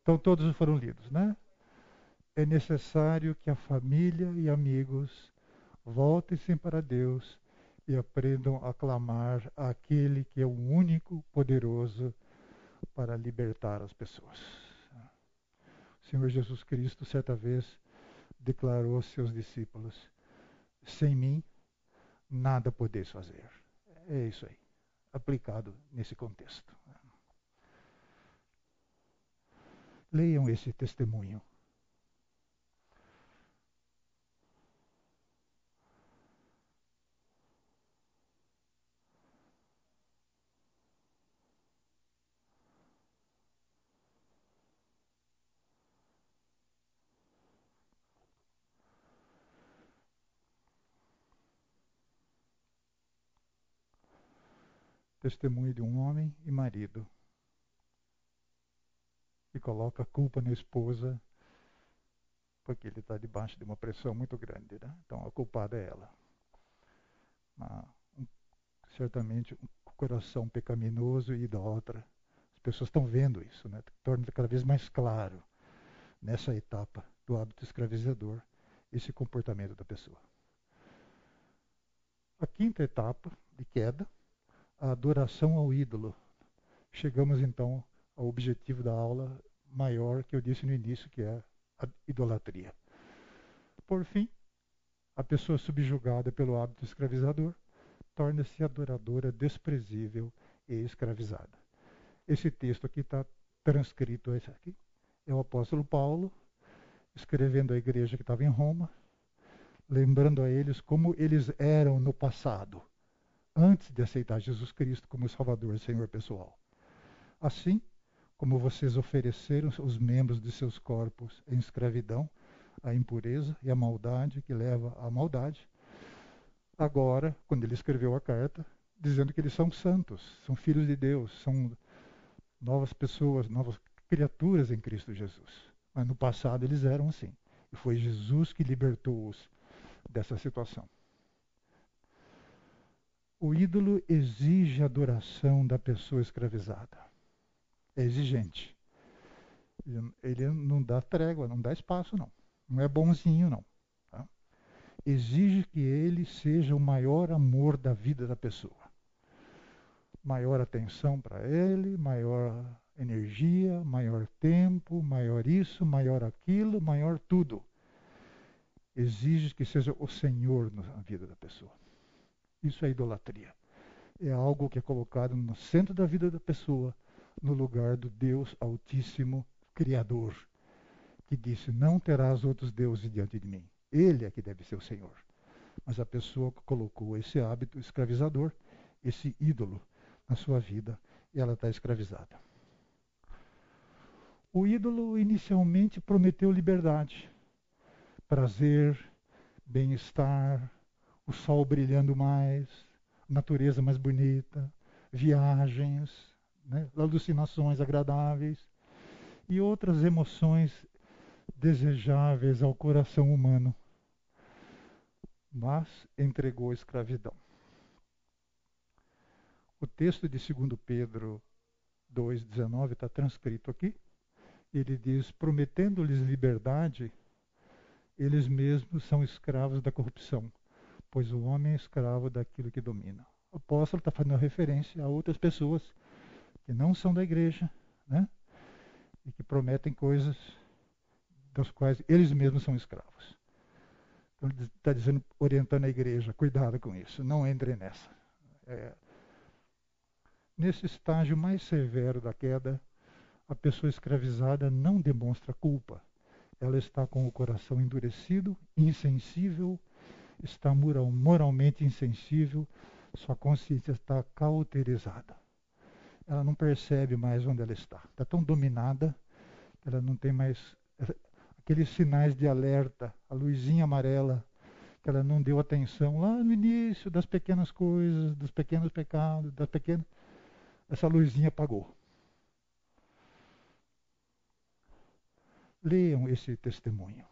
Então todos foram lidos, né? É necessário que a família e amigos voltem-se para Deus e aprendam a clamar àquele que é o único poderoso para libertar as pessoas. O Senhor Jesus Cristo, certa vez, declarou aos seus discípulos: Sem mim, nada podeis fazer. É isso aí, aplicado nesse contexto. Leiam esse testemunho. testemunho de um homem e marido coloca a culpa na esposa porque ele está debaixo de uma pressão muito grande. Né? Então a culpada é ela. Um, certamente um coração pecaminoso e idólatra. As pessoas estão vendo isso, né? torna cada vez mais claro nessa etapa do hábito escravizador esse comportamento da pessoa. A quinta etapa de queda, a adoração ao ídolo. Chegamos então ao objetivo da aula maior que eu disse no início, que é a idolatria. Por fim, a pessoa subjugada pelo hábito escravizador torna-se adoradora desprezível e escravizada. Esse texto aqui está transcrito, esse aqui, é o apóstolo Paulo escrevendo à igreja que estava em Roma, lembrando a eles como eles eram no passado, antes de aceitar Jesus Cristo como Salvador e Senhor pessoal. Assim, como vocês ofereceram os membros de seus corpos em escravidão, à impureza e à maldade que leva à maldade. Agora, quando ele escreveu a carta, dizendo que eles são santos, são filhos de Deus, são novas pessoas, novas criaturas em Cristo Jesus. Mas no passado eles eram assim. E foi Jesus que libertou-os dessa situação. O ídolo exige adoração da pessoa escravizada é exigente. Ele não dá trégua, não dá espaço, não. Não é bonzinho, não. Tá? Exige que ele seja o maior amor da vida da pessoa. Maior atenção para ele, maior energia, maior tempo, maior isso, maior aquilo, maior tudo. Exige que seja o Senhor na vida da pessoa. Isso é idolatria. É algo que é colocado no centro da vida da pessoa no lugar do Deus Altíssimo Criador, que disse: Não terás outros deuses diante de mim. Ele é que deve ser o Senhor. Mas a pessoa colocou esse hábito escravizador, esse ídolo, na sua vida, e ela está escravizada. O ídolo inicialmente prometeu liberdade, prazer, bem-estar, o sol brilhando mais, natureza mais bonita, viagens, né? alucinações agradáveis e outras emoções desejáveis ao coração humano, mas entregou a escravidão. O texto de 2 Pedro 2,19 está transcrito aqui. Ele diz: prometendo-lhes liberdade, eles mesmos são escravos da corrupção, pois o homem é escravo daquilo que domina. O apóstolo está fazendo referência a outras pessoas que não são da igreja, né? E que prometem coisas das quais eles mesmos são escravos. Então ele está dizendo, orientando a igreja, cuidado com isso, não entre nessa. É, nesse estágio mais severo da queda, a pessoa escravizada não demonstra culpa. Ela está com o coração endurecido, insensível, está moralmente insensível, sua consciência está cauterizada ela não percebe mais onde ela está. Está tão dominada que ela não tem mais aqueles sinais de alerta, a luzinha amarela, que ela não deu atenção lá no início das pequenas coisas, dos pequenos pecados, das pequenas. Essa luzinha apagou. Leiam esse testemunho.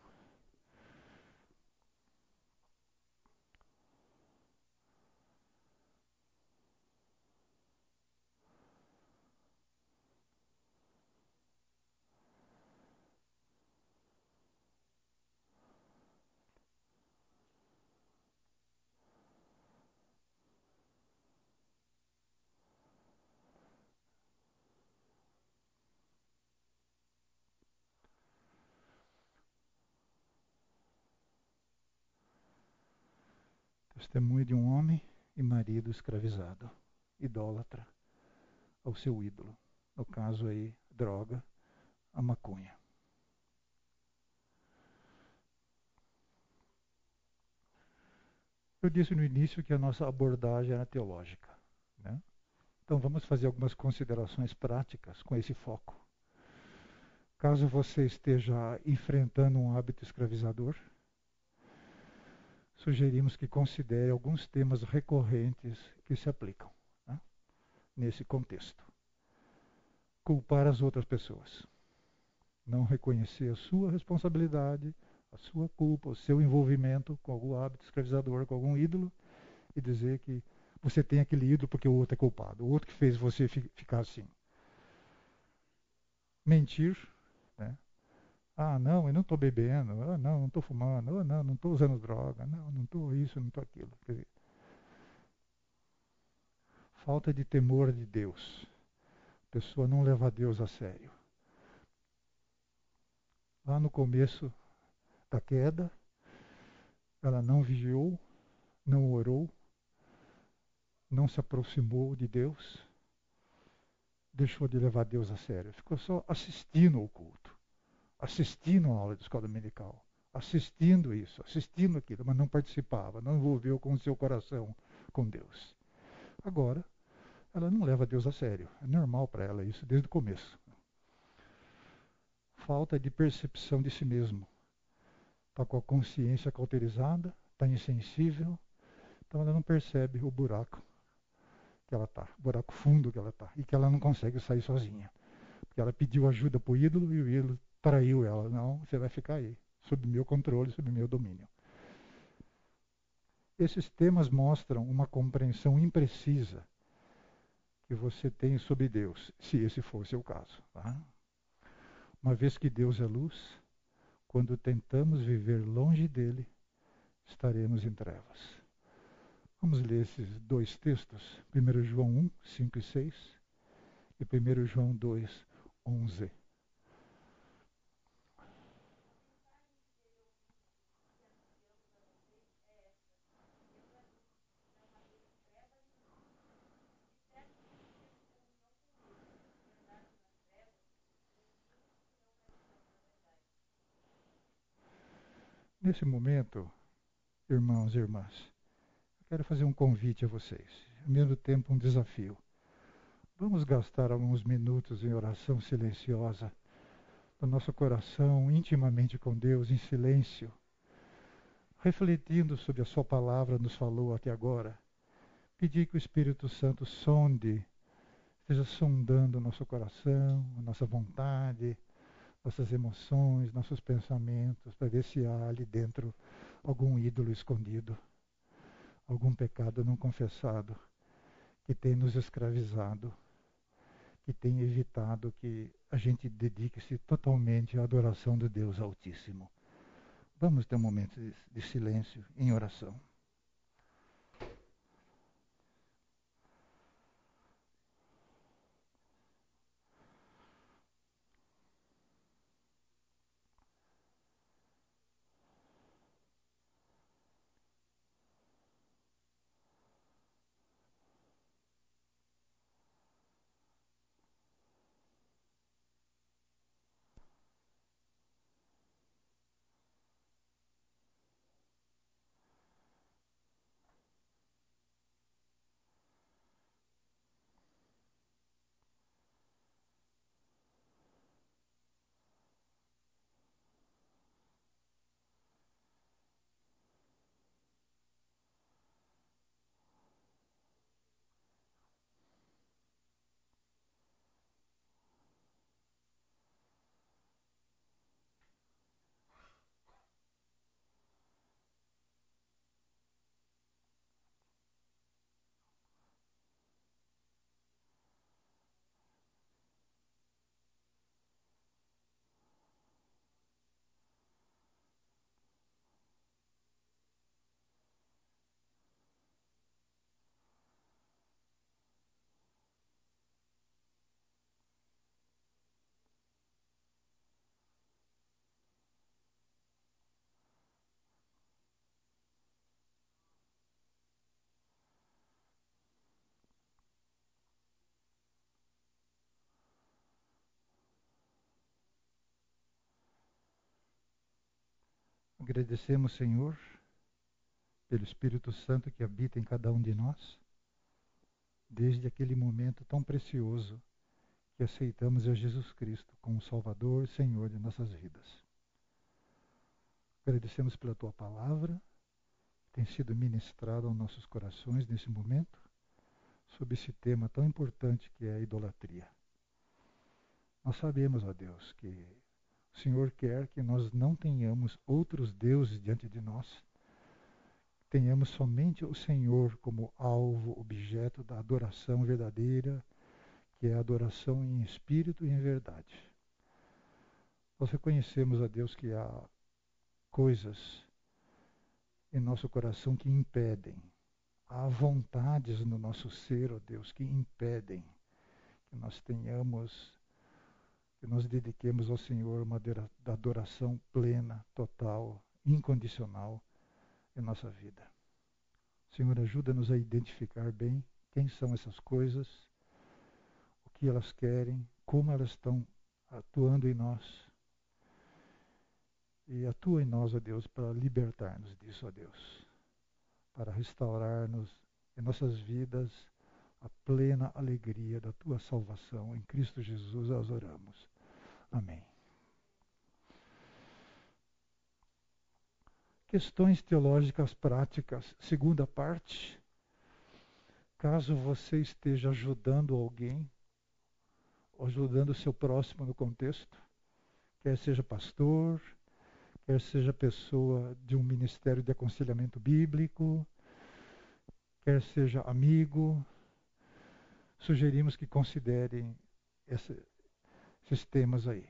Testemunho de um homem e marido escravizado, idólatra ao seu ídolo. No caso aí, droga, a maconha. Eu disse no início que a nossa abordagem era teológica. Né? Então vamos fazer algumas considerações práticas com esse foco. Caso você esteja enfrentando um hábito escravizador, sugerimos que considere alguns temas recorrentes que se aplicam. Né? nesse contexto. Culpar as outras pessoas. Não reconhecer a sua responsabilidade, a sua culpa, o seu envolvimento com algum hábito escravizador, com algum ídolo, e dizer que você tem aquele ídolo porque o outro é culpado, o outro que fez você ficar assim. Mentir? Ah, não, eu não estou bebendo, ah, não, não estou fumando, ah, não, não estou usando droga, não, não estou isso, não estou aquilo. Quer dizer, falta de temor de Deus. A pessoa não leva Deus a sério. Lá no começo da queda, ela não vigiou, não orou, não se aproximou de Deus, deixou de levar Deus a sério, ficou só assistindo ao culto, assistindo a aula de escola dominical, assistindo isso, assistindo aquilo, mas não participava, não envolveu com o seu coração com Deus. Agora, ela não leva Deus a sério, é normal para ela isso desde o começo. Falta de percepção de si mesmo. Está com a consciência cauterizada, está insensível, então ela não percebe o buraco que ela está, o buraco fundo que ela está, e que ela não consegue sair sozinha. Porque ela pediu ajuda para o ídolo e o ídolo traiu ela. Não, você vai ficar aí, sob meu controle, sob meu domínio. Esses temas mostram uma compreensão imprecisa que você tem sobre Deus, se esse for o caso. Tá? Uma vez que Deus é luz, quando tentamos viver longe dele, estaremos em trevas. Vamos ler esses dois textos, 1 João 1, 5 e 6 e 1 João 2, 11. Nesse momento, irmãos e irmãs, quero fazer um convite a vocês, ao mesmo tempo um desafio. Vamos gastar alguns minutos em oração silenciosa, no nosso coração, intimamente com Deus, em silêncio, refletindo sobre a Sua palavra nos falou até agora. Pedir que o Espírito Santo sonde, esteja sondando o nosso coração, a nossa vontade, nossas emoções, nossos pensamentos, para ver se há ali dentro algum ídolo escondido algum pecado não confessado que tem nos escravizado, que tem evitado que a gente dedique-se totalmente à adoração do Deus Altíssimo. Vamos ter um momento de silêncio em oração. Agradecemos, Senhor, pelo Espírito Santo que habita em cada um de nós, desde aquele momento tão precioso que aceitamos a Jesus Cristo como Salvador e Senhor de nossas vidas. Agradecemos pela tua palavra, que tem sido ministrada aos nossos corações nesse momento. sobre esse tema tão importante que é a idolatria. Nós sabemos, ó Deus, que o Senhor quer que nós não tenhamos outros deuses diante de nós, tenhamos somente o Senhor como alvo, objeto da adoração verdadeira, que é a adoração em espírito e em verdade. Nós reconhecemos a Deus que há coisas em nosso coração que impedem, há vontades no nosso ser, ó Deus, que impedem que nós tenhamos, que nós dediquemos ao Senhor uma adoração plena, total, incondicional em nossa vida. Senhor, ajuda-nos a identificar bem quem são essas coisas, o que elas querem, como elas estão atuando em nós e atua em nós, ó Deus, para libertar-nos disso, ó Deus. Para restaurar-nos em nossas vidas a plena alegria da tua salvação. Em Cristo Jesus nós oramos. Amém. Questões teológicas práticas, segunda parte. Caso você esteja ajudando alguém, ajudando o seu próximo no contexto, quer seja pastor, quer seja pessoa de um ministério de aconselhamento bíblico, quer seja amigo, sugerimos que considerem esse, esses temas aí.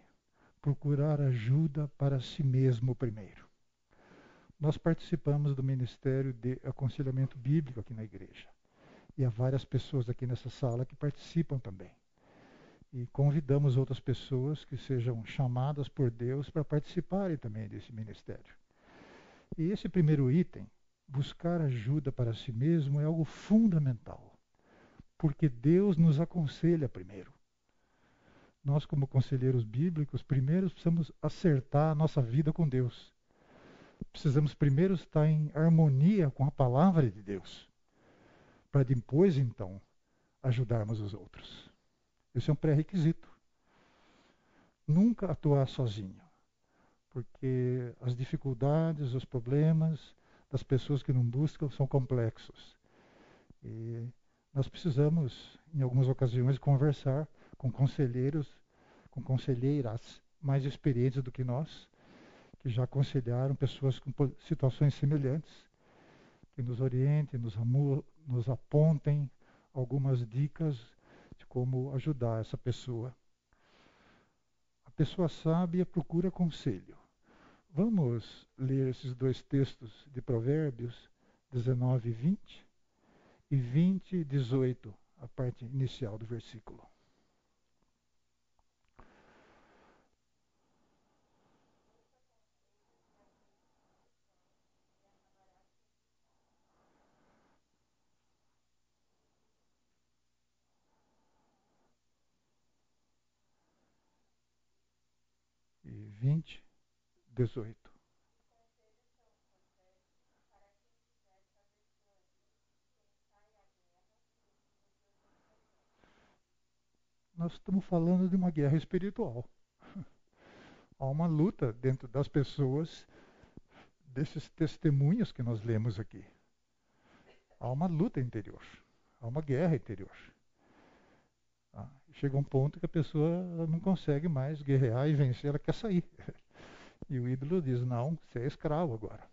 Procurar ajuda para si mesmo primeiro. Nós participamos do Ministério de Aconselhamento Bíblico aqui na igreja. E há várias pessoas aqui nessa sala que participam também e convidamos outras pessoas que sejam chamadas por Deus para participarem também desse ministério. E esse primeiro item, buscar ajuda para si mesmo, é algo fundamental, porque Deus nos aconselha primeiro. Nós, como conselheiros bíblicos, primeiro precisamos acertar a nossa vida com Deus. Precisamos primeiro estar em harmonia com a palavra de Deus, para depois, então, ajudarmos os outros. Esse é um pré-requisito. Nunca atuar sozinho, porque as dificuldades, os problemas das pessoas que não buscam são complexos. E nós precisamos, em algumas ocasiões, conversar com conselheiros, com conselheiras mais experientes do que nós, que já aconselharam pessoas com situações semelhantes, que nos orientem, nos, nos apontem algumas dicas como ajudar essa pessoa. A pessoa sábia procura conselho. Vamos ler esses dois textos de Provérbios 19 e 20 e 20 e 18, a parte inicial do versículo. E 20, 18. Nós estamos falando de uma guerra espiritual. <laughs> Há uma luta dentro das pessoas, desses testemunhos que nós lemos aqui. Há uma luta interior, há uma guerra interior. Ah, chega um ponto que a pessoa não consegue mais guerrear e vencer, ela quer sair. <laughs> E o ídolo diz: Não, você é escravo agora.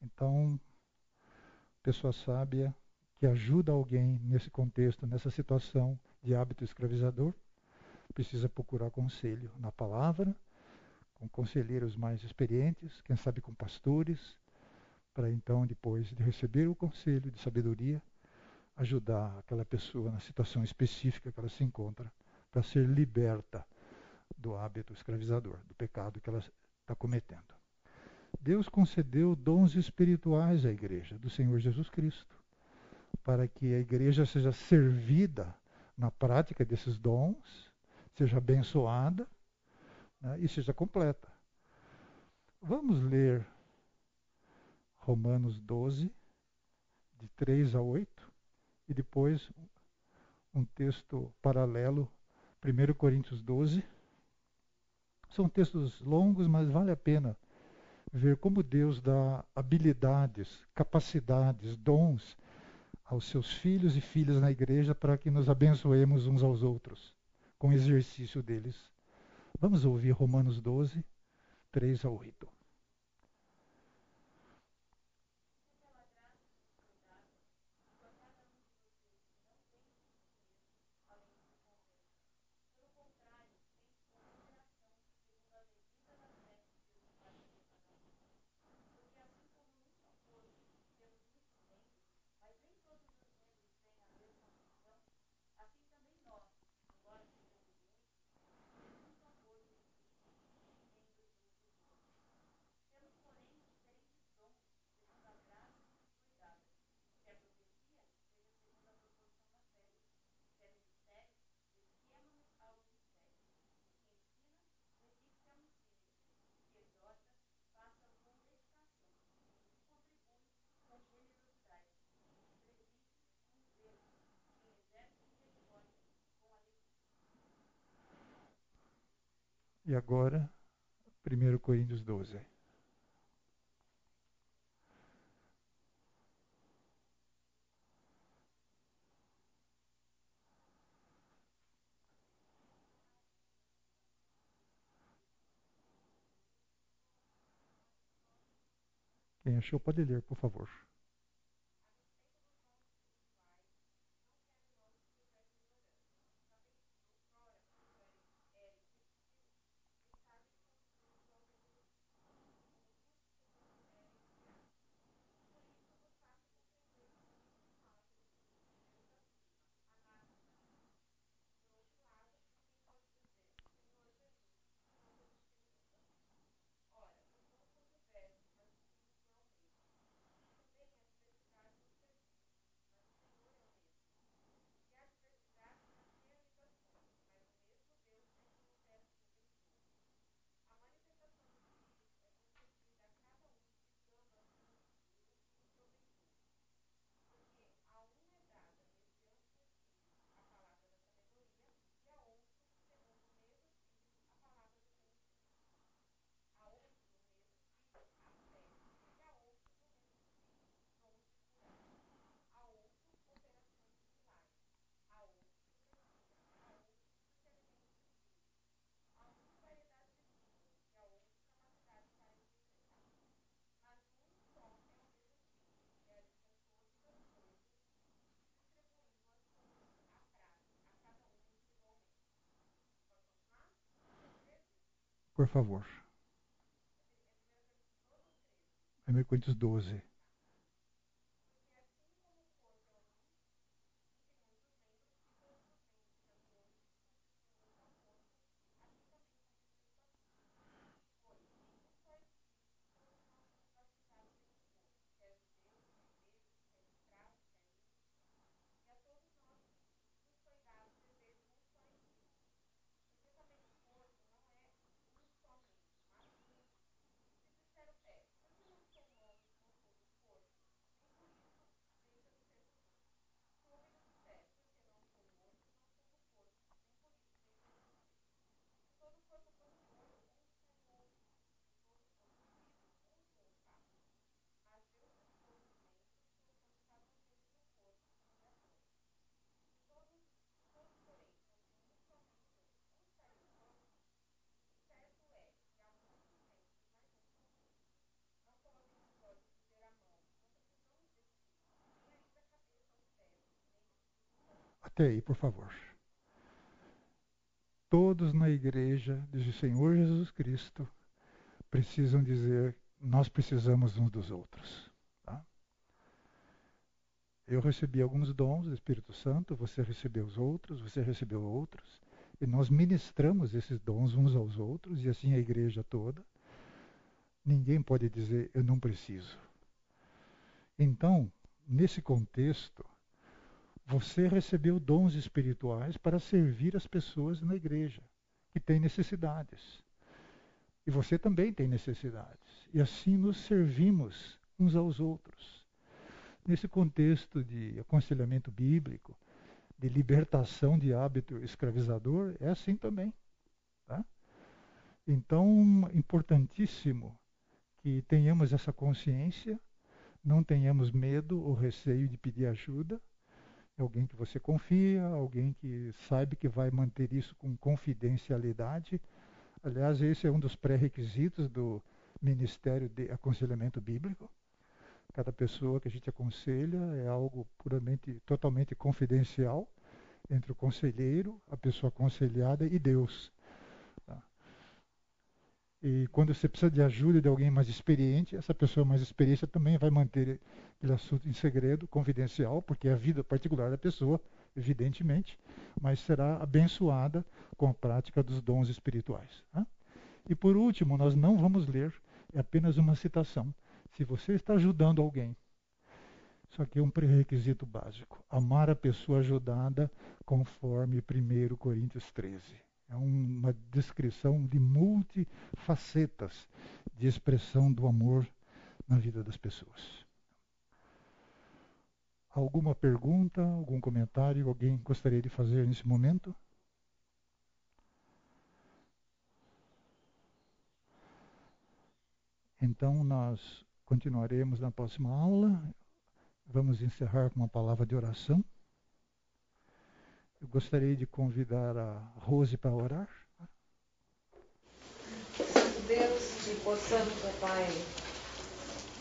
Então, pessoa sábia que ajuda alguém nesse contexto, nessa situação de hábito escravizador, precisa procurar conselho na palavra, com conselheiros mais experientes, quem sabe com pastores, para então, depois de receber o conselho de sabedoria, ajudar aquela pessoa na situação específica que ela se encontra para ser liberta do hábito escravizador, do pecado que ela está cometendo. Deus concedeu dons espirituais à igreja do Senhor Jesus Cristo, para que a igreja seja servida na prática desses dons, seja abençoada né, e seja completa. Vamos ler Romanos 12, de 3 a 8 e depois um texto paralelo, 1 Coríntios 12. São textos longos, mas vale a pena ver como Deus dá habilidades, capacidades, dons aos seus filhos e filhas na igreja para que nos abençoemos uns aos outros com o exercício deles. Vamos ouvir Romanos 12, 3 a 8. E agora, 1 Coríntios 12. Quem achou pode ler, por favor. Por favor. 1 Coríntios 12. Até aí, por favor. Todos na igreja, diz o Senhor Jesus Cristo, precisam dizer: nós precisamos uns dos outros. Tá? Eu recebi alguns dons do Espírito Santo, você recebeu os outros, você recebeu outros, e nós ministramos esses dons uns aos outros, e assim a igreja toda. Ninguém pode dizer: eu não preciso. Então, nesse contexto, você recebeu dons espirituais para servir as pessoas na igreja que têm necessidades. E você também tem necessidades. E assim nos servimos uns aos outros. Nesse contexto de aconselhamento bíblico, de libertação de hábito escravizador, é assim também. Tá? Então, importantíssimo que tenhamos essa consciência Não tenhamos medo ou receio de pedir ajuda. Alguém que você confia, alguém que sabe que vai manter isso com confidencialidade. Aliás, esse é um dos pré-requisitos do Ministério de Aconselhamento Bíblico. Cada pessoa que a gente aconselha é algo puramente, totalmente confidencial entre o conselheiro, a pessoa aconselhada e Deus. E quando você precisa de ajuda de alguém mais experiente, essa pessoa mais experiente também vai manter aquele assunto em segredo, confidencial, porque é a vida particular da pessoa, evidentemente, mas será abençoada com a prática dos dons espirituais. Tá? E por último, nós não vamos ler, é apenas uma citação. Se você está ajudando alguém, isso aqui é um pré-requisito básico. Amar a pessoa ajudada conforme 1 Coríntios 13. É uma descrição de multifacetas de expressão do amor na vida das pessoas. Alguma pergunta, algum comentário, alguém gostaria de fazer nesse momento? Então, nós continuaremos na próxima aula. Vamos encerrar com uma palavra de oração. Eu gostaria de convidar a Rose para orar. Santo Deus, que possamos, ó Pai,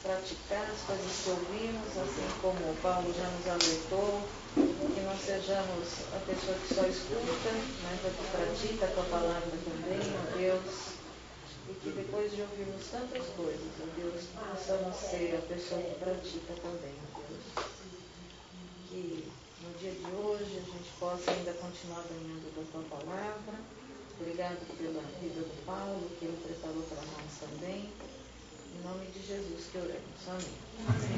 praticar as coisas que ouvimos, assim como Paulo já nos alertou, que não sejamos a pessoa que só escuta, mas a que pratica a tua palavra também, ó Deus e que depois de ouvirmos tantas coisas, ó Deus, possamos ser a pessoa que pratica também, ó Deus. Que no dia de hoje a gente possa ainda continuar ganhando da tua palavra. Obrigado pela vida do Paulo, que ele preparou para nós também. Em nome de Jesus que oramos. Amém.